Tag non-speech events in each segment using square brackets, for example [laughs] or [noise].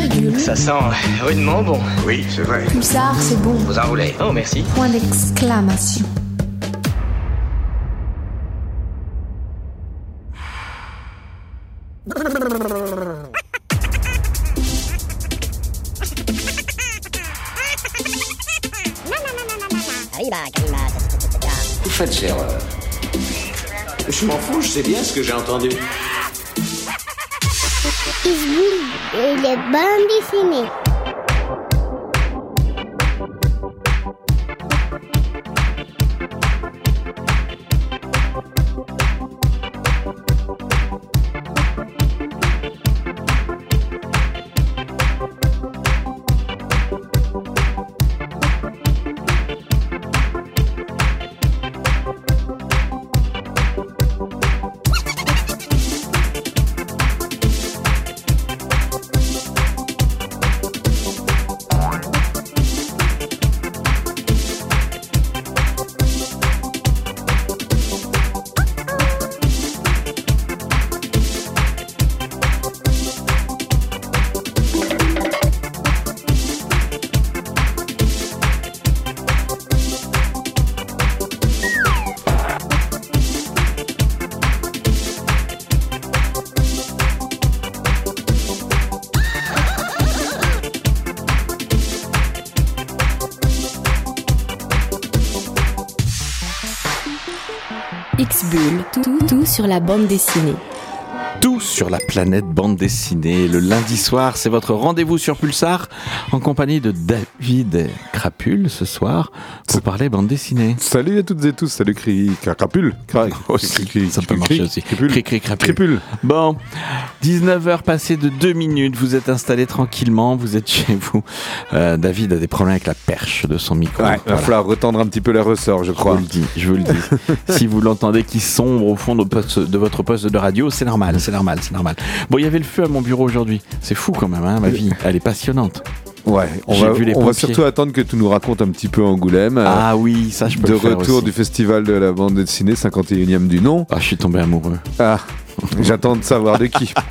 Virgule. Ça sent rudement bon. Oui, c'est vrai. Pulsar, c'est bon. Vous enroulez. Oh, merci. Point d'exclamation. Vous faites erreur. Je m'en fous, je sais bien ce que j'ai entendu. Isboul et sur la bande dessinée. Tout sur la planète bande dessinée. Le lundi soir, c'est votre rendez-vous sur Pulsar en compagnie de David Crapule ce soir pour parler bande dessinée. Salut à toutes et tous, salut Cri Crapule. Cra- Aussi, [laughs] Cri- ça peut marcher aussi. Crapule. Cri, crapule. Bon, 19h passées de 2 minutes, vous êtes installés tranquillement, vous êtes chez vous. Euh, David a des problèmes avec la perche de son micro. Ouais, il va falloir retendre un petit peu les ressorts, je Je vous crois. le dis, je vous le dis. [laughs] si vous l'entendez qui sombre au fond de, poste- de votre poste de radio, c'est normal, c'est normal, c'est normal. Bon, il y avait le feu à mon bureau aujourd'hui. C'est fou quand même, hein, ma vie. Elle est passionnante. Ouais, on, va, vu les on va pompiers. surtout attendre que tu nous racontes un petit peu Angoulême. euh, Ah oui, ça je peux de le faire retour aussi. du festival de la bande dessinée 51e du nom. Ah, je suis tombé amoureux. Ah, j'attends de savoir de qui. [laughs]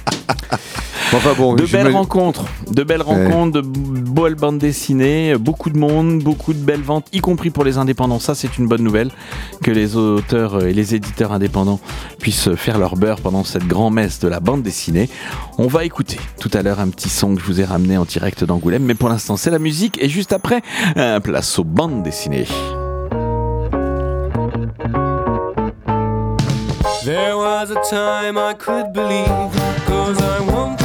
Enfin bon, De belles rencontres, de belles rencontres, de belles bandes dessinées, beaucoup de monde, beaucoup de belles ventes, y compris pour les indépendants. Ça, c'est une bonne nouvelle que les auteurs et les éditeurs indépendants puissent faire leur beurre pendant cette grand-messe de la bande dessinée. On va écouter tout à l'heure un petit son que je vous ai ramené en direct d'Angoulême, mais pour l'instant, c'est la musique et juste après, euh, place aux bandes dessinées. There was a time I could believe, cause I wanted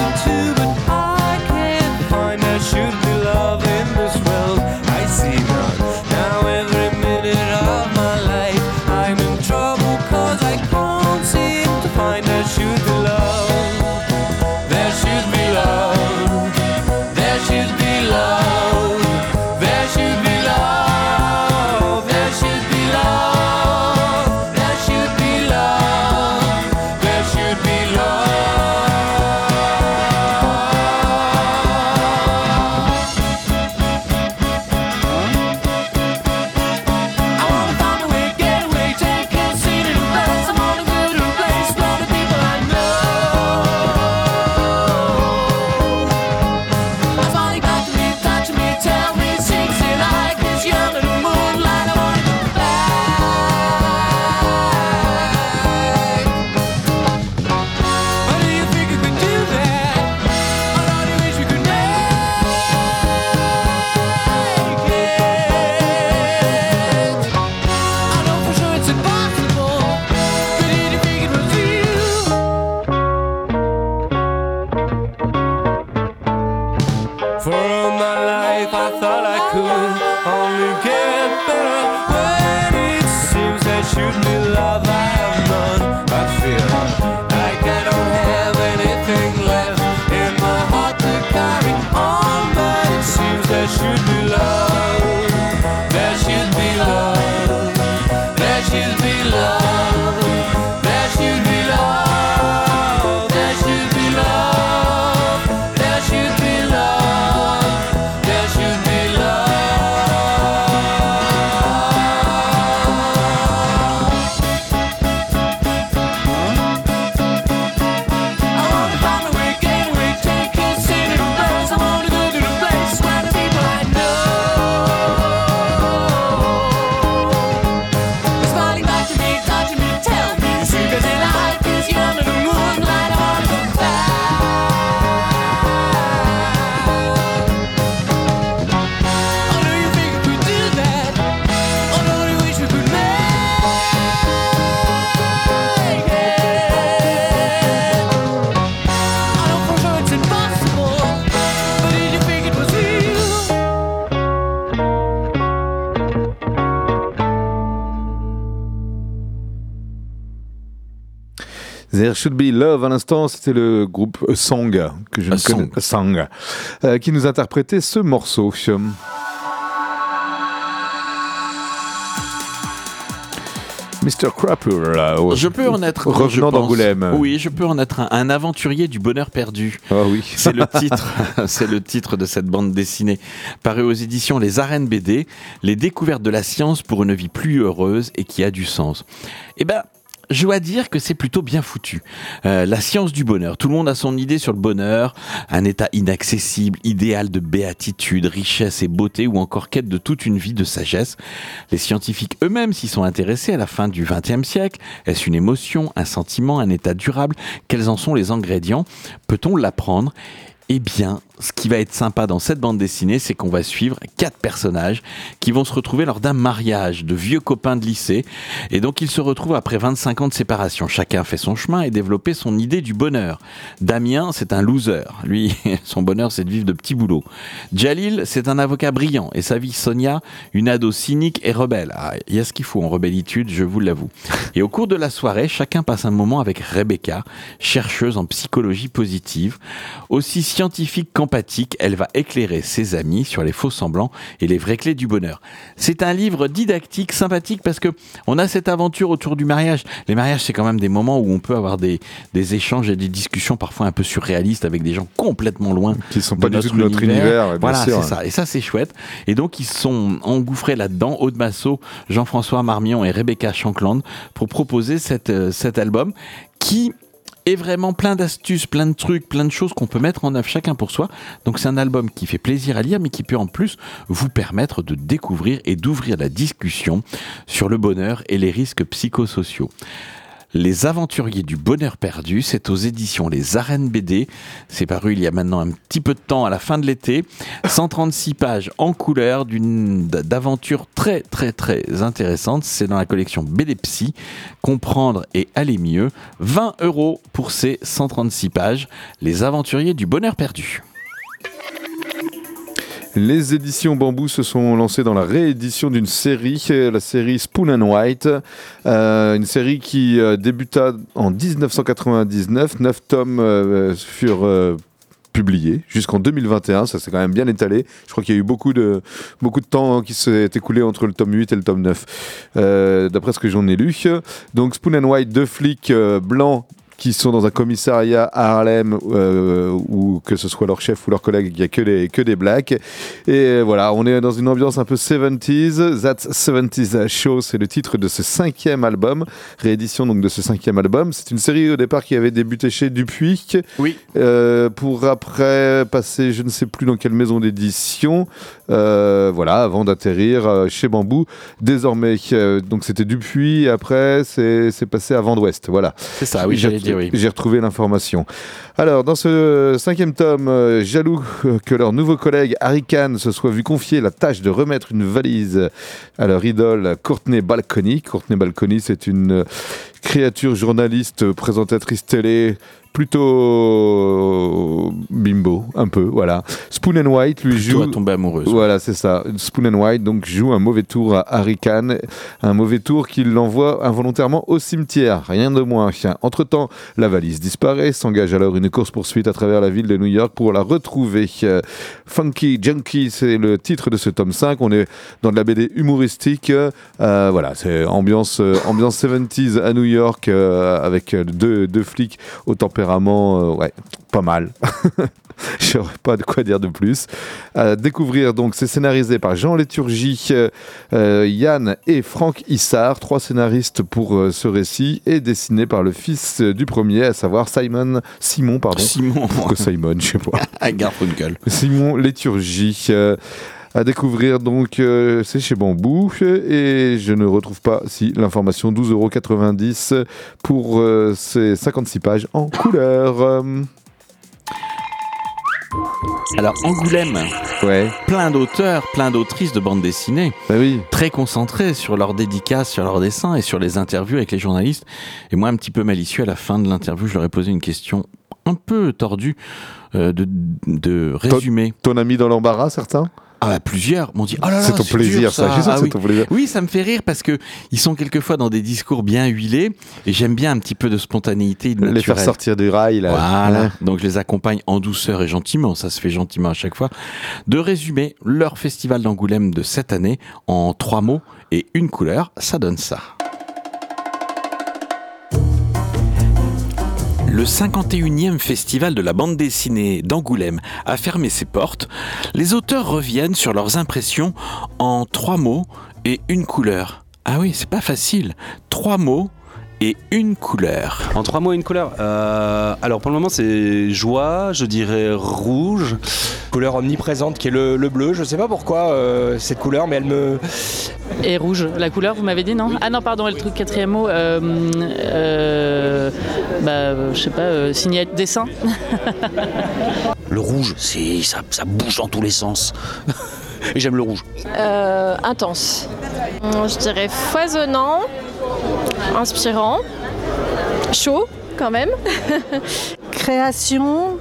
There Should Be Love à l'instant, c'était le groupe A Song que je A ne connais Song. A Song, euh, qui nous interprétait ce morceau. Mr. Crapper, là, Je peux en être. revenant d'Angoulême. Oui, je peux en être un, un aventurier du bonheur perdu. Ah oui. [laughs] C'est le titre, [laughs] c'est le titre de cette bande dessinée, paru aux éditions Les Arènes BD, les découvertes de la science pour une vie plus heureuse et qui a du sens. Eh ben. Je dois dire que c'est plutôt bien foutu. Euh, la science du bonheur. Tout le monde a son idée sur le bonheur, un état inaccessible, idéal de béatitude, richesse et beauté, ou encore quête de toute une vie de sagesse. Les scientifiques eux-mêmes s'y sont intéressés à la fin du XXe siècle. Est-ce une émotion, un sentiment, un état durable? Quels en sont les ingrédients? Peut-on l'apprendre? Eh bien, ce qui va être sympa dans cette bande dessinée, c'est qu'on va suivre quatre personnages qui vont se retrouver lors d'un mariage de vieux copains de lycée. Et donc, ils se retrouvent après 25 ans de séparation. Chacun fait son chemin et développer son idée du bonheur. Damien, c'est un loser. Lui, [laughs] son bonheur, c'est de vivre de petits boulots. Jalil, c'est un avocat brillant. Et sa vie, Sonia, une ado cynique et rebelle. Ah, Il y a ce qu'il faut en rebellitude, je vous l'avoue. Et au cours de la soirée, chacun passe un moment avec Rebecca, chercheuse en psychologie positive. Aussi scientifique qu'empathique, elle va éclairer ses amis sur les faux semblants et les vraies clés du bonheur. C'est un livre didactique, sympathique, parce que on a cette aventure autour du mariage. Les mariages, c'est quand même des moments où on peut avoir des, des échanges et des discussions parfois un peu surréalistes avec des gens complètement loin Qui sont pas du tout de notre univers, Voilà, c'est ça. Et ça, c'est chouette. Et donc, ils sont engouffrés là-dedans, Aude Massot, Jean-François Marmion et Rebecca Shankland, pour proposer cette, euh, cet album qui est vraiment plein d'astuces, plein de trucs, plein de choses qu'on peut mettre en œuvre chacun pour soi. Donc c'est un album qui fait plaisir à lire, mais qui peut en plus vous permettre de découvrir et d'ouvrir la discussion sur le bonheur et les risques psychosociaux. Les Aventuriers du Bonheur Perdu, c'est aux éditions Les Arènes BD. C'est paru il y a maintenant un petit peu de temps, à la fin de l'été. 136 pages en couleur d'une d'aventure très très très intéressante. C'est dans la collection BD Psy. Comprendre et aller mieux. 20 euros pour ces 136 pages. Les Aventuriers du Bonheur Perdu. Les éditions Bambou se sont lancées dans la réédition d'une série, la série Spoon and White, euh, une série qui euh, débuta en 1999. Neuf tomes euh, furent euh, publiés jusqu'en 2021. Ça s'est quand même bien étalé. Je crois qu'il y a eu beaucoup de, beaucoup de temps qui s'est écoulé entre le tome 8 et le tome 9, euh, d'après ce que j'en ai lu. Donc Spoon and White, deux flics blancs qui sont dans un commissariat à Harlem euh, ou que ce soit leur chef ou leur collègue, il n'y a que des, que des blacks. Et voilà, on est dans une ambiance un peu 70s. That's 70s Show, c'est le titre de ce cinquième album, réédition donc de ce cinquième album. C'est une série au départ qui avait débuté chez Dupuis, Oui. euh, pour après passer je ne sais plus dans quelle maison d'édition, euh, voilà, avant d'atterrir euh, chez Bambou. Désormais, euh, donc c'était Dupuis, et après c'est passé à Vent d'Ouest, voilà. C'est ça, oui, J'ai j'allais dire oui. j'ai retrouvé l'information. Alors, dans ce cinquième tome, euh, jaloux que leur nouveau collègue Harry Khan se soit vu confier la tâche de remettre une valise à leur idole Courtney Balcony. Courtney Balcony, c'est une créature journaliste, présentatrice télé, plutôt bimbo, un peu, voilà. Spoon and White lui Plutôt joue... à tomber amoureuse. Voilà, c'est ça. Spoon and White donc joue un mauvais tour à Harry Khan, un mauvais tour qui l'envoie involontairement au cimetière, rien de moins. Entre temps, la valise disparaît, s'engage alors une course poursuite à travers la ville de New York pour la retrouver. Funky Junkie, c'est le titre de ce tome 5. On est dans de la BD humoristique. Euh, voilà, c'est ambiance euh, ambiance 70s à New York euh, avec deux, deux flics au tempérament, euh, ouais, pas mal. [laughs] J'aurais pas de quoi dire de plus. À découvrir donc, c'est scénarisé par Jean Léturgie, euh, euh, Yann et Franck Issard, trois scénaristes pour euh, ce récit, et dessiné par le fils euh, du premier, à savoir Simon, Simon, pardon. Simon, Pourquoi Simon, je sais pas. [laughs] Garfunkel. Simon Léturgie. À découvrir donc, euh, c'est chez Bambou et je ne retrouve pas si l'information 12,90€ pour euh, ces 56 pages en couleur. Alors, Angoulême, ouais, plein d'auteurs, plein d'autrices de bande dessinée. bah oui. très concentrés sur leurs dédicaces, sur leurs dessins et sur les interviews avec les journalistes. Et moi, un petit peu malicieux, à la fin de l'interview, je leur ai posé une question un peu tordue euh, de, de résumer. Ton ami dans l'embarras, certains? Ah bah, plusieurs m'ont dit oh là là, C'est ton plaisir, dur, ça. Je que Ah c'est oui. ton plaisir. Oui, ça me fait rire parce que ils sont quelquefois dans des discours bien huilés et j'aime bien un petit peu de spontanéité de Les faire sortir du rail, là. Voilà, Ouais. donc je les accompagne en douceur et gentiment, ça se fait gentiment à chaque fois, de résumer leur festival d'Angoulême de cette année en trois mots et une couleur, ça donne ça. Le 51e festival de la bande dessinée d'Angoulême a fermé ses portes. Les auteurs reviennent sur leurs impressions en trois mots et une couleur. Ah oui, c'est pas facile. Trois mots et une couleur. En trois mots, une couleur. Euh, alors pour le moment, c'est joie, je dirais rouge. Couleur omniprésente qui est le, le bleu. Je sais pas pourquoi euh, cette couleur, mais elle me. Et rouge, la couleur, vous m'avez dit, non? Ah non, pardon, le truc quatrième mot, euh, euh, bah, je sais pas, euh, signer dessin [laughs] Le rouge, c'est ça, ça bouge dans tous les sens. [laughs] Et j'aime le rouge. Euh, intense. Je dirais foisonnant, inspirant, chaud quand même. [laughs] Création,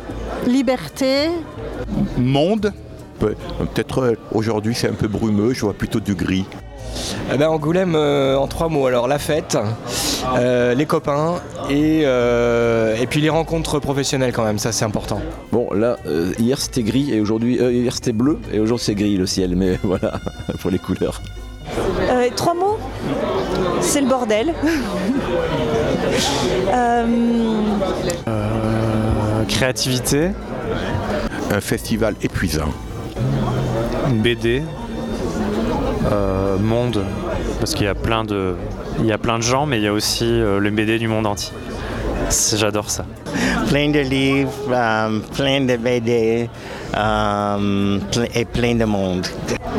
liberté. Monde. Pe- Peut-être euh, aujourd'hui c'est un peu brumeux, je vois plutôt du gris. Eh ben, Angoulême euh, en trois mots. Alors la fête, euh, les copains et, euh, et puis les rencontres professionnelles quand même. Ça c'est important. Bon, là, euh, hier c'était gris et aujourd'hui, euh, hier c'était bleu et aujourd'hui c'est gris le ciel, mais [laughs] voilà pour les couleurs. Euh, trois mots? C'est le bordel. Euh, [laughs] Euh, créativité. Un festival épuisant. Une BD. Euh, monde. Parce qu'il y a plein de. Il y a plein de gens, mais il y a aussi euh, le BD du monde entier. J'adore ça. plein de livres, euh, plein de BD euh, et plein de monde.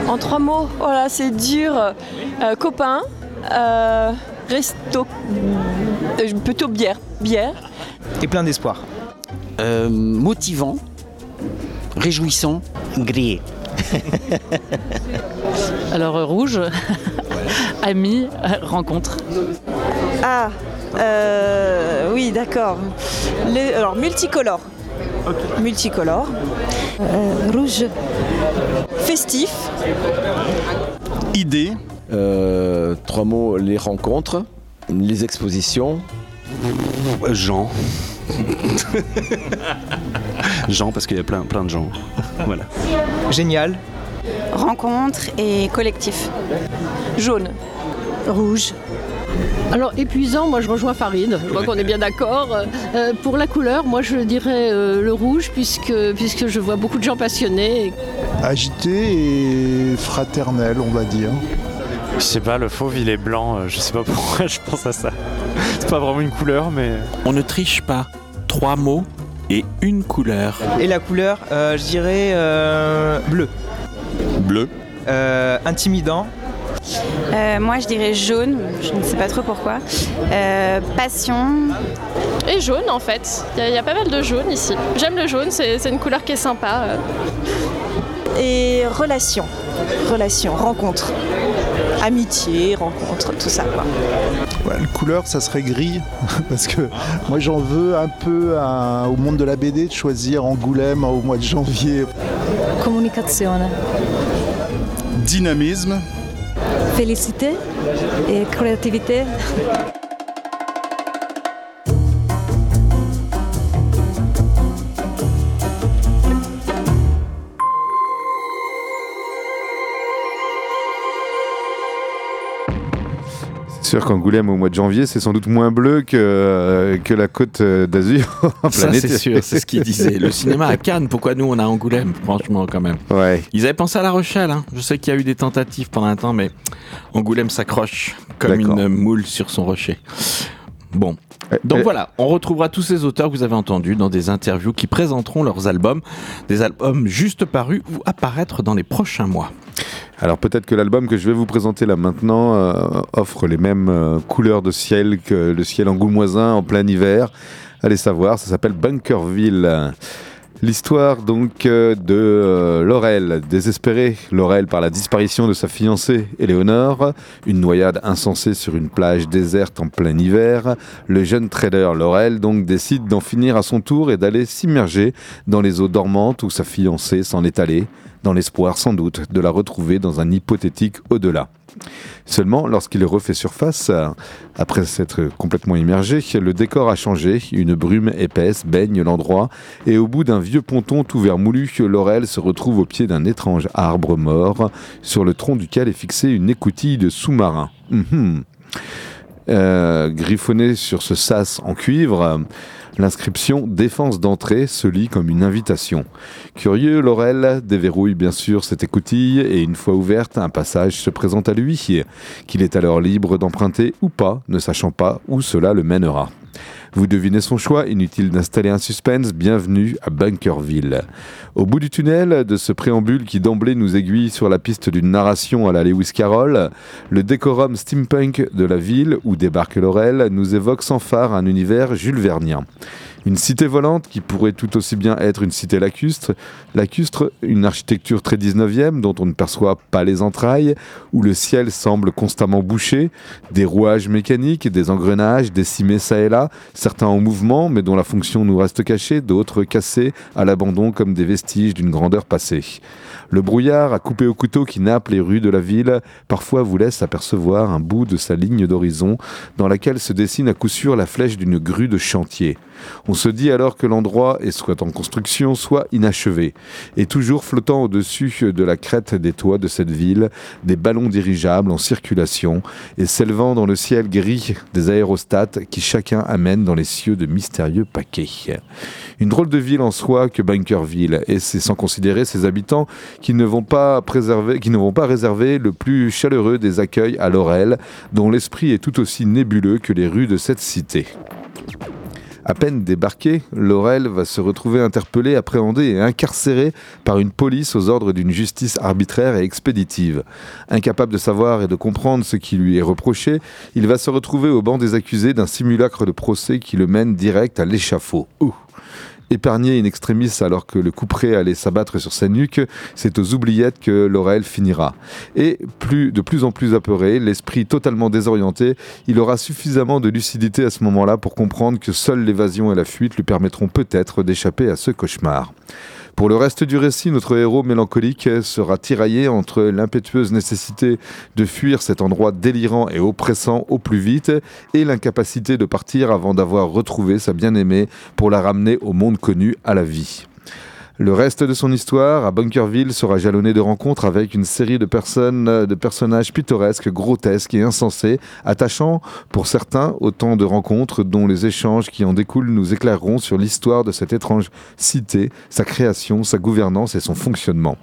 En trois mots, voilà, c'est dur. Euh, copain, euh, resto, euh, plutôt bière, bière. Et plein d'espoir. Euh, motivant, réjouissant, gris. [laughs] Alors euh, rouge, [laughs] ami, euh, rencontre. ah, euh, oui, d'accord. Alors, multicolore. Multicolore. Euh, rouge. Festif. Idée. Euh, trois mots les rencontres, les expositions. Jean. [laughs] Jean, parce qu'il y a plein, plein de gens. Voilà. Génial. Rencontre et collectif. Jaune. Rouge. Alors épuisant, moi je rejoins Farid, je crois qu'on est bien d'accord. Euh, pour la couleur, moi je dirais euh, le rouge puisque, puisque je vois beaucoup de gens passionnés. Agité et fraternel, on va dire. Je sais pas, le fauve il est blanc, euh, je sais pas pourquoi [laughs] je pense à ça. C'est pas vraiment une couleur, mais. On ne triche pas. Trois mots et une couleur. Et la couleur, euh, je dirais euh, bleu. Bleu. Euh, intimidant. Euh, moi, je dirais jaune, je ne sais pas trop pourquoi. Euh, passion. Et jaune en fait. Il y, a- il y a pas mal de jaune ici. J'aime le jaune, c'est une couleur qui est sympa. Et relation. Relation, rencontre. Amitié, rencontre, tout ça. Quoi. Ouais, la couleur, ça serait gris, [laughs] parce que moi j'en veux un peu à- au monde de la BD de choisir Angoulême au mois de janvier. Communication. Dynamisme. Félicité et créativité. Sûr qu'Angoulême au mois de janvier, c'est sans doute moins bleu que, euh, que la côte euh, d'Azur. [laughs] Ça, c'est sûr, c'est ce qu'il disait. Le cinéma à Cannes, pourquoi nous on a Angoulême, franchement, quand même. Ouais. Ils avaient pensé à La Rochelle, hein. je sais qu'il y a eu des tentatives pendant un temps, mais Angoulême s'accroche comme une moule sur son rocher. Bon. Donc voilà, on retrouvera tous ces auteurs que vous avez entendus dans des interviews qui présenteront leurs albums, des albums juste parus ou apparaître dans les prochains mois. Alors peut-être que l'album que je vais vous présenter là maintenant euh, offre les mêmes euh, couleurs de ciel que le ciel angoumoisin en plein hiver. Allez savoir, ça s'appelle Bunkerville. L'histoire donc euh, de euh, Laurel, désespérée, Laurel par la disparition de sa fiancée Éléonore, une noyade insensée sur une plage déserte en plein hiver, le jeune trader Laurel donc décide d'en finir à son tour et d'aller s'immerger dans les eaux dormantes où sa fiancée s'en est allée, dans l'espoir sans doute de la retrouver dans un hypothétique au-delà. Seulement, lorsqu'il refait surface, après s'être complètement immergé, le décor a changé, une brume épaisse baigne l'endroit, et au bout d'un vieux ponton tout vermoulu, Laurel se retrouve au pied d'un étrange arbre mort, sur le tronc duquel est fixée une écoutille de sous-marin. Mhm. Euh, griffonné sur ce sas en cuivre, L'inscription Défense d'entrée se lit comme une invitation. Curieux, Laurel déverrouille bien sûr cette écoutille et une fois ouverte, un passage se présente à lui, qu'il est alors libre d'emprunter ou pas, ne sachant pas où cela le mènera. Vous devinez son choix, inutile d'installer un suspense, bienvenue à Bunkerville. Au bout du tunnel de ce préambule qui d'emblée nous aiguille sur la piste d'une narration à la Lewis Carroll, le décorum steampunk de la ville où débarque Laurel nous évoque sans phare un univers Jules Vernien. Une cité volante qui pourrait tout aussi bien être une cité lacustre, lacustre, une architecture très 19e dont on ne perçoit pas les entrailles, où le ciel semble constamment bouché, des rouages mécaniques, des engrenages décimés ça et là, certains en mouvement mais dont la fonction nous reste cachée, d'autres cassés à l'abandon comme des vestiges d'une grandeur passée. Le brouillard à couper au couteau qui nappe les rues de la ville parfois vous laisse apercevoir un bout de sa ligne d'horizon dans laquelle se dessine à coup sûr la flèche d'une grue de chantier. On se dit alors que l'endroit est soit en construction, soit inachevé. Et toujours flottant au-dessus de la crête des toits de cette ville, des ballons dirigeables en circulation et s'élevant dans le ciel gris des aérostats qui chacun amène dans les cieux de mystérieux paquets. Une drôle de ville en soi que Bunkerville, et c'est sans considérer ses habitants qui ne vont pas qui ne vont pas réserver le plus chaleureux des accueils à Laurel, dont l'esprit est tout aussi nébuleux que les rues de cette cité. À peine débarqué, Laurel va se retrouver interpellé, appréhendé et incarcéré par une police aux ordres d'une justice arbitraire et expéditive. Incapable de savoir et de comprendre ce qui lui est reproché, il va se retrouver au banc des accusés d'un simulacre de procès qui le mène direct à l'échafaud. Épargné in extremis alors que le couperet allait s'abattre sur sa nuque, c'est aux oubliettes que Laurel finira. Et plus, de plus en plus apeuré, l'esprit totalement désorienté, il aura suffisamment de lucidité à ce moment-là pour comprendre que seule l'évasion et la fuite lui permettront peut-être d'échapper à ce cauchemar. Pour le reste du récit, notre héros mélancolique sera tiraillé entre l'impétueuse nécessité de fuir cet endroit délirant et oppressant au plus vite et l'incapacité de partir avant d'avoir retrouvé sa bien-aimée pour la ramener au monde connu à la vie. Le reste de son histoire à Bunkerville sera jalonné de rencontres avec une série de personnes, de personnages pittoresques, grotesques et insensés, attachants pour certains autant de rencontres dont les échanges qui en découlent nous éclaireront sur l'histoire de cette étrange cité, sa création, sa gouvernance et son fonctionnement.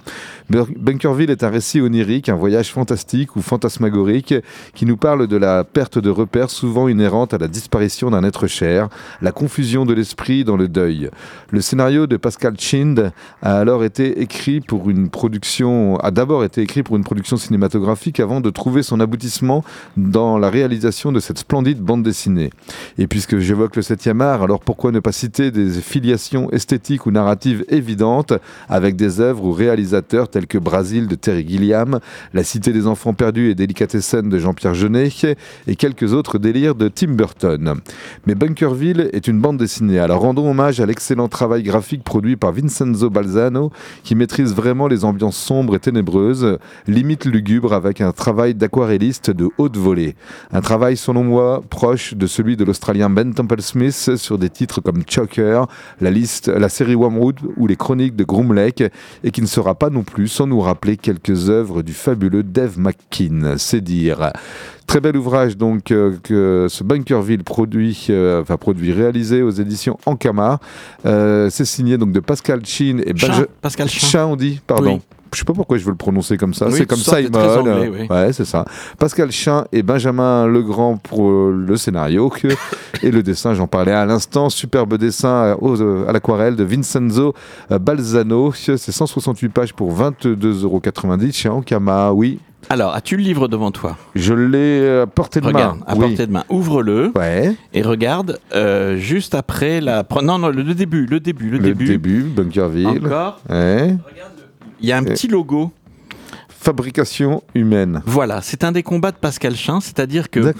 Bunkerville est un récit onirique, un voyage fantastique ou fantasmagorique qui nous parle de la perte de repères souvent inhérente à la disparition d'un être cher, la confusion de l'esprit dans le deuil. Le scénario de Pascal Chind a alors été écrit pour une production, a d'abord été écrit pour une production cinématographique avant de trouver son aboutissement dans la réalisation de cette splendide bande dessinée. Et puisque j'évoque le 7e art, alors pourquoi ne pas citer des filiations esthétiques ou narratives évidentes avec des œuvres ou réalisateurs tels que Brasil de Terry Gilliam, La Cité des Enfants Perdus et Délicatessen de Jean-Pierre Jeunet et quelques autres délires de Tim Burton. Mais Bunkerville est une bande dessinée, alors rendons hommage à l'excellent travail graphique produit par Balzano qui maîtrise vraiment les ambiances sombres et ténébreuses, limite lugubre avec un travail d'aquarelliste de haute volée. Un travail selon moi proche de celui de l'Australien Ben Temple Smith sur des titres comme Choker, la, liste, la série Wormwood ou les chroniques de Groom et qui ne sera pas non plus sans nous rappeler quelques œuvres du fabuleux Dave McKean, c'est dire. Très bel ouvrage donc euh, que ce Bunkerville produit, euh, enfin produit réalisé aux éditions Ankama. Euh, c'est signé donc de Pascal Chin et Chin, Benja- Pascal Chin. Chin, on dit, pardon. Oui. Je sais pas pourquoi je veux le prononcer comme ça. Oui, c'est comme Simon. anglais, oui. Ouais, c'est ça. Pascal Chin et Benjamin Legrand pour le scénario que- [laughs] et le dessin. J'en parlais à l'instant. Superbe dessin euh, à l'aquarelle de Vincenzo Balzano. C'est 168 pages pour 22,90 euros chez Ankama. Oui, Alors, as-tu le livre devant toi Je l'ai à portée de Regarde, main. à oui. portée de main. Ouvre-le. Ouais. Et regarde, euh, juste après la. Non, non, le, le début, le début, le, Le début. début, Bunkerville. Encore. Ouais. Il y a un petit logo. Fabrication humaine. Voilà, c'est un des combats de Pascal Chin, c'est-à-dire que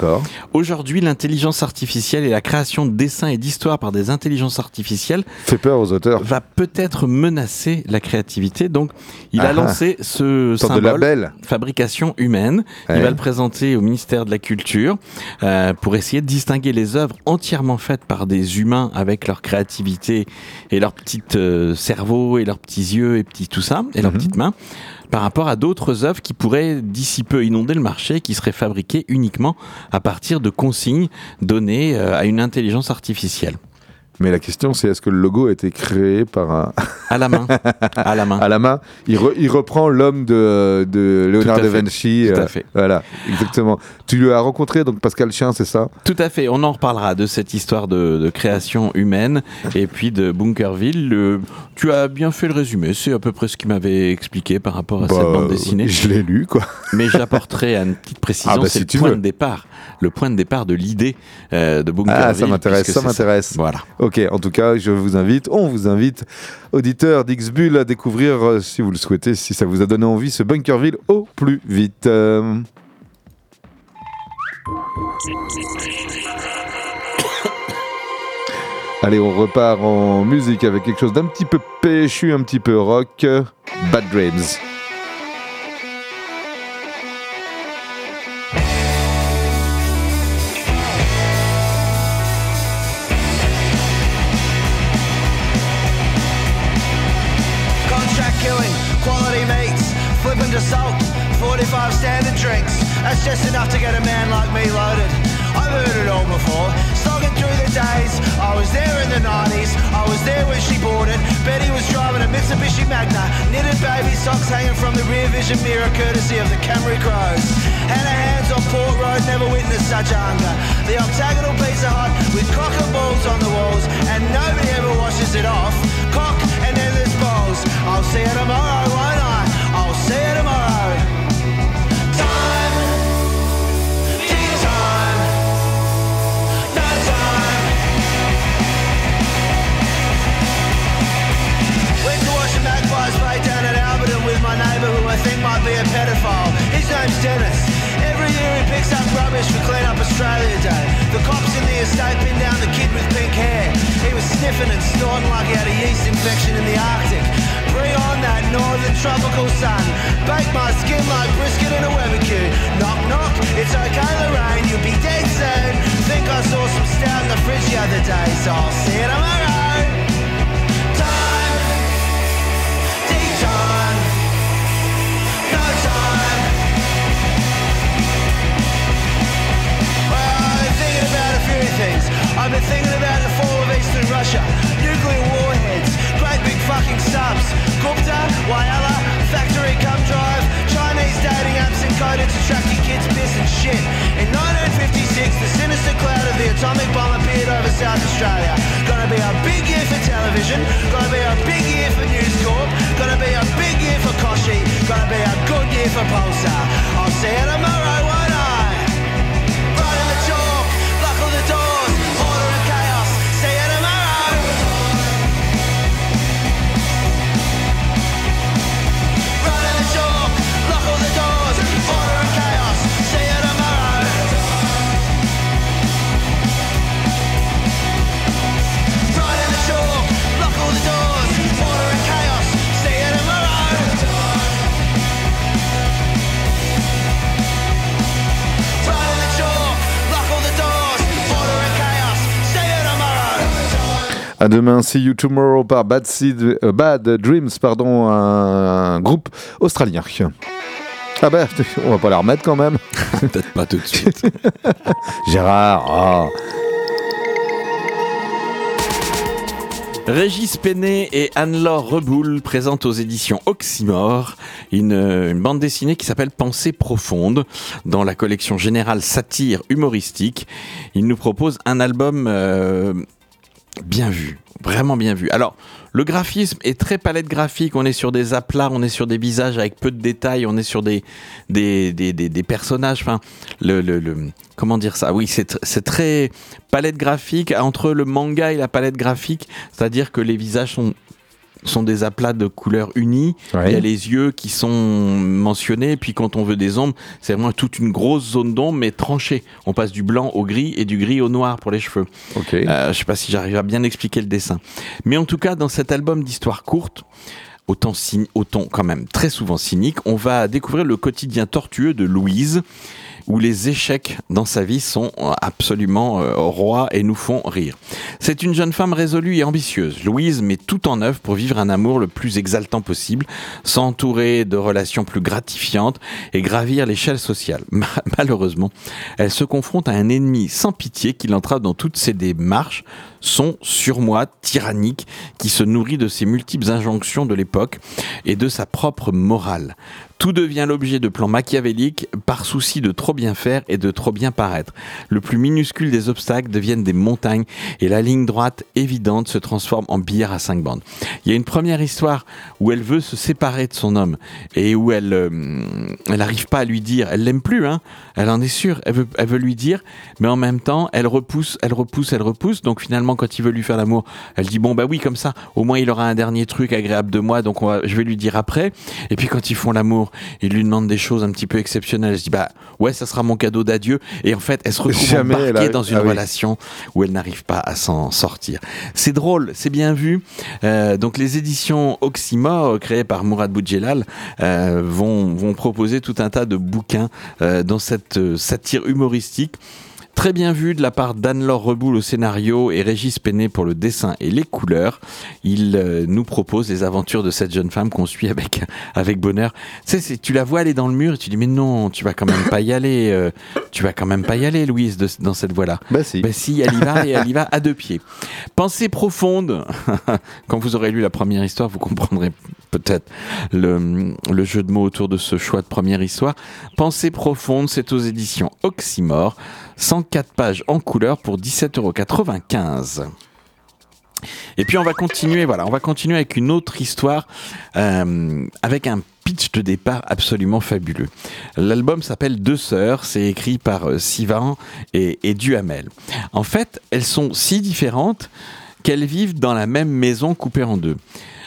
aujourd'hui l'intelligence artificielle et la création de dessins et d'histoires par des intelligences artificielles Fait peur aux auteurs. va peut-être menacer la créativité. Donc, il Ah a ah. lancé ce Sorte de symbole, label. fabrication humaine. Ouais. Il va le présenter au ministère de la Culture euh, pour essayer de distinguer les œuvres entièrement faites par des humains avec leur créativité et leur petit euh, cerveau et leurs petits yeux et petits tout ça et leurs Mhm. petites mains par rapport à d'autres œuvres qui pourraient d'ici peu inonder le marché, qui seraient fabriquées uniquement à partir de consignes données euh, à une intelligence artificielle. Mais la question, c'est est-ce que le logo a été créé par un. À la main. [laughs] à la main. À la main. Il, re- il reprend l'homme de, de Léonard de. Vinci. Tout à euh, fait. Voilà, exactement. Tu lui as rencontré, donc Pascal Chien, c'est ça? Tout à fait, on en reparlera de cette histoire de, de création humaine et puis de Bunkerville. Le- tu as bien fait le résumé, c'est à peu près ce qu'il m'avait expliqué par rapport à Bah, cette bande dessinée. Je l'ai lu, quoi. Mais j'apporterai une petite précision, Ah bah, c'est si le tu point veux. de départ. Le point de départ de l'idée euh, de Bunkerville. Ah, ça m'intéresse, ça m'intéresse. Voilà. Ok, en tout cas, je vous invite, on vous invite, auditeurs d'Xbull, à découvrir, euh, si vous le souhaitez, si ça vous a donné envie, ce Bunkerville au plus vite. [coughs] Allez, on repart en musique avec quelque chose d'un petit peu péchu, un petit peu rock. Bad Dreams. Drinks. That's just enough to get a man like me loaded. I've heard it all before. Slogging through the days, I was there in the 90s. I was there when she bought it. Betty was driving a Mitsubishi Magna, knitted baby socks hanging from the rear vision mirror, courtesy of the Camry Crows. And her hands on Port Road, never witnessed such a hunger. The octagonal pizza hut with and balls on the walls, and nobody ever washes it off. Cock and then there's balls. I'll see you tomorrow, won't I? I'll see you tomorrow. Sniffing and snorting like he had a yeast infection in the Arctic. Bring on that northern tropical sun. Bake my skin like brisket in a barbecue. Knock knock, it's okay Lorraine, you'll be dead soon. Think I saw some stout in the fridge the other day, so I'll see À demain, See You Tomorrow par Bad, Seed- euh, Bad Dreams, pardon, un groupe australien. Ah bah, [laughs] on va pas la remettre quand même. [laughs] Peut-être pas tout de suite. [laughs] Gérard, ah. Régis Pennet et Anne-Laure Reboul présentent aux éditions Oxymore une, une bande dessinée qui s'appelle Pensée profonde dans la collection générale satire humoristique. Ils nous proposent un album euh, bien vu, vraiment bien vu. Alors, Le graphisme est très palette graphique. On est sur des aplats, on est sur des visages avec peu de détails, on est sur des des, personnages. Enfin, le, le, comment dire ça? Oui, c'est c'est très palette graphique entre le manga et la palette graphique. C'est-à-dire que les visages sont sont des aplats de couleurs unies. Ouais. Il y a les yeux qui sont mentionnés. Puis quand on veut des ombres, c'est vraiment toute une grosse zone d'ombre, mais tranchée. On passe du blanc au gris et du gris au noir pour les cheveux. Euh, je sais pas si j'arrive à bien expliquer le dessin. Mais en tout cas, dans cet album d'histoire courte, autant, autant quand même très souvent cynique, on va découvrir le quotidien tortueux de Louise, où les échecs dans sa vie sont absolument euh, rois et nous font rire. C'est une jeune femme résolue et ambitieuse. Louise met tout en œuvre pour vivre un amour le plus exaltant possible, s'entourer de relations plus gratifiantes et gravir l'échelle sociale. [laughs] Ma- Malheureusement, elle se confronte à un ennemi sans pitié qui l'entrave dans toutes ses démarches, son surmoi tyrannique qui se nourrit de ses multiples injonctions de l'époque et de sa propre morale. Tout devient l'objet de plans machiavéliques par souci de trop bien faire et de trop bien paraître. Le plus minuscule des obstacles deviennent des montagnes et la ligne droite évidente se transforme en billard à cinq bandes. Il y a une première histoire où elle veut se séparer de son homme et où elle euh, elle n'arrive pas à lui dire, elle l'aime plus, hein, elle en est sûre, elle veut, elle veut lui dire, mais en même temps, elle repousse, elle repousse, elle repousse. Donc finalement, quand il veut lui faire l'amour, elle dit bon bah oui comme ça, au moins il aura un dernier truc agréable de moi, donc on va- je vais lui dire après. Et puis quand ils font l'amour, il lui demande des choses un petit peu exceptionnelles. Je dis bah ouais, ça sera mon cadeau d'adieu. Et en fait, elle se retrouve embarquée a- dans une ah oui. relation où elle n'arrive pas à s'en sortir. C'est drôle, c'est bien vu. Euh, donc les éditions Oxymore, créées par Mourad Boudjelal, euh, vont, vont proposer tout un tas de bouquins euh, dans cette satire humoristique. Très bien vu de la part d'Anne-Laure Reboul au scénario et Régis Penet pour le dessin et les couleurs. Il euh, nous propose les aventures de cette jeune femme qu'on suit avec, [laughs] avec bonheur. Tu sais, tu la vois aller dans le mur et tu dis mais non, tu vas quand même pas y aller. euh, tu vas quand même pas y aller, Louise, de- dans cette voie-là. Bah si. Ben si, elle y va et elle y va à deux pieds. Pensée profonde. [laughs] Quand vous aurez lu la première histoire, vous comprendrez peut-être le, jeu de mots autour de ce choix de première histoire. Pensée profonde, c'est aux éditions Oxymore. 104 pages en couleur pour 17,95€. Et puis on va continuer, voilà, on va continuer avec une autre histoire, euh, avec un pitch de départ absolument fabuleux. L'album s'appelle Deux sœurs, c'est écrit par euh, Sivan et, et Duhamel. En fait, elles sont si différentes qu'elles vivent dans la même maison coupée en deux.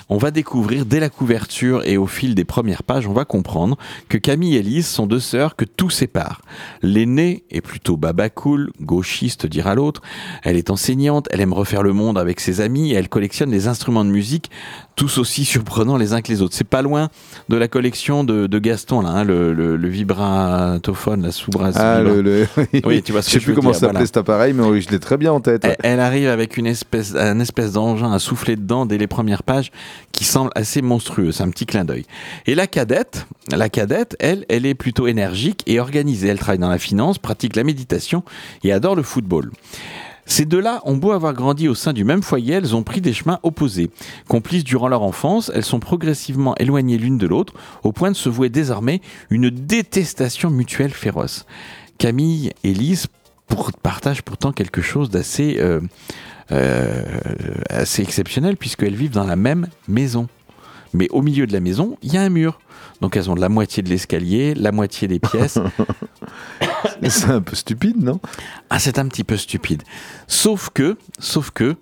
On va découvrir dès la couverture et au fil des premières pages, on va comprendre que Camille et Lise sont deux sœurs que tout sépare. L'aînée est plutôt baba cool, gauchiste dira l'autre. Elle est enseignante, elle aime refaire le monde avec ses amis et elle collectionne les instruments de musique, tous aussi surprenants les uns que les autres. C'est pas loin de la collection de, de Gaston là, hein, le, le, le vibratophone, la sous Ah, le, le- Oui, tu vois ce je sais plus comment s'appelait voilà. cet appareil, mais oui, je l'ai très bien en tête. Elle, elle arrive avec une espèce, un espèce d'engin à souffler dedans dès les premières pages qui semble assez monstrueux. C'est un petit clin d'œil. Et la cadette, la cadette, elle, elle est plutôt énergique et organisée. Elle travaille dans la finance, pratique la méditation et adore le football. Ces deux-là ont beau avoir grandi au sein du même foyer, elles ont pris des chemins opposés. Complices durant leur enfance, elles sont progressivement éloignées l'une de l'autre, au point de se vouer désormais une détestation mutuelle féroce. Camille et Lise partagent pourtant quelque chose d'assez euh, euh, exceptionnel, puisqu'elles vivent dans la même maison. Mais au milieu de la maison, il y a un mur. Donc elles ont la moitié de l'escalier, la moitié des pièces. [laughs] C'est un peu stupide, non? Ah, c'est un petit peu stupide. Sauf que, sauf que,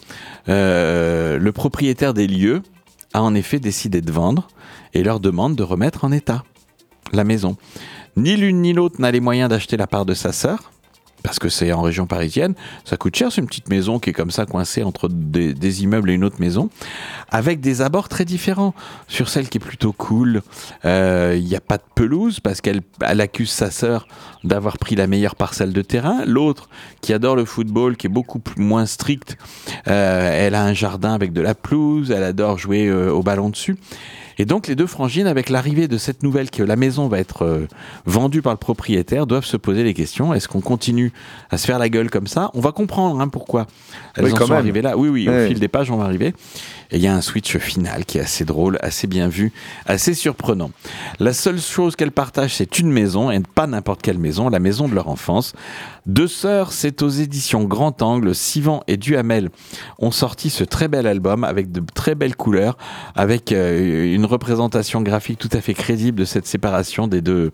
euh, le propriétaire des lieux a en effet décidé de vendre et leur demande de remettre en état la maison. Ni l'une ni l'autre n'a les moyens d'acheter la part de sa sœur. Parce que c'est en région parisienne, ça coûte cher, c'est une petite maison qui est comme ça coincée entre des, immeubles et une autre maison, avec des abords très différents. Sur celle qui est plutôt cool, euh, il n'y a pas de pelouse parce qu'elle elle accuse sa sœur d'avoir pris la meilleure parcelle de terrain. L'autre, qui adore le football, qui est beaucoup moins strict, euh, elle a un jardin avec de la pelouse, elle adore jouer euh, au ballon dessus. Et donc les deux frangines, avec l'arrivée de cette nouvelle que la maison va être euh, vendue par le propriétaire, doivent se poser les questions. Est-ce qu'on continue à se faire la gueule comme ça? On va comprendre hein, pourquoi elles Oui, en quand sont même. arrivées là. Oui, oui, Ouais. au fil des pages, on va arriver. Et il y a un switch final qui est assez drôle, assez bien vu, assez surprenant. La seule chose qu'elles partagent, c'est une maison, et pas n'importe quelle maison, la maison de leur enfance. Deux sœurs, c'est aux éditions Grand Angle. Sivan et Duhamel ont sorti ce très bel album avec de très belles couleurs, avec euh, une représentation graphique tout à fait crédible de cette séparation des deux,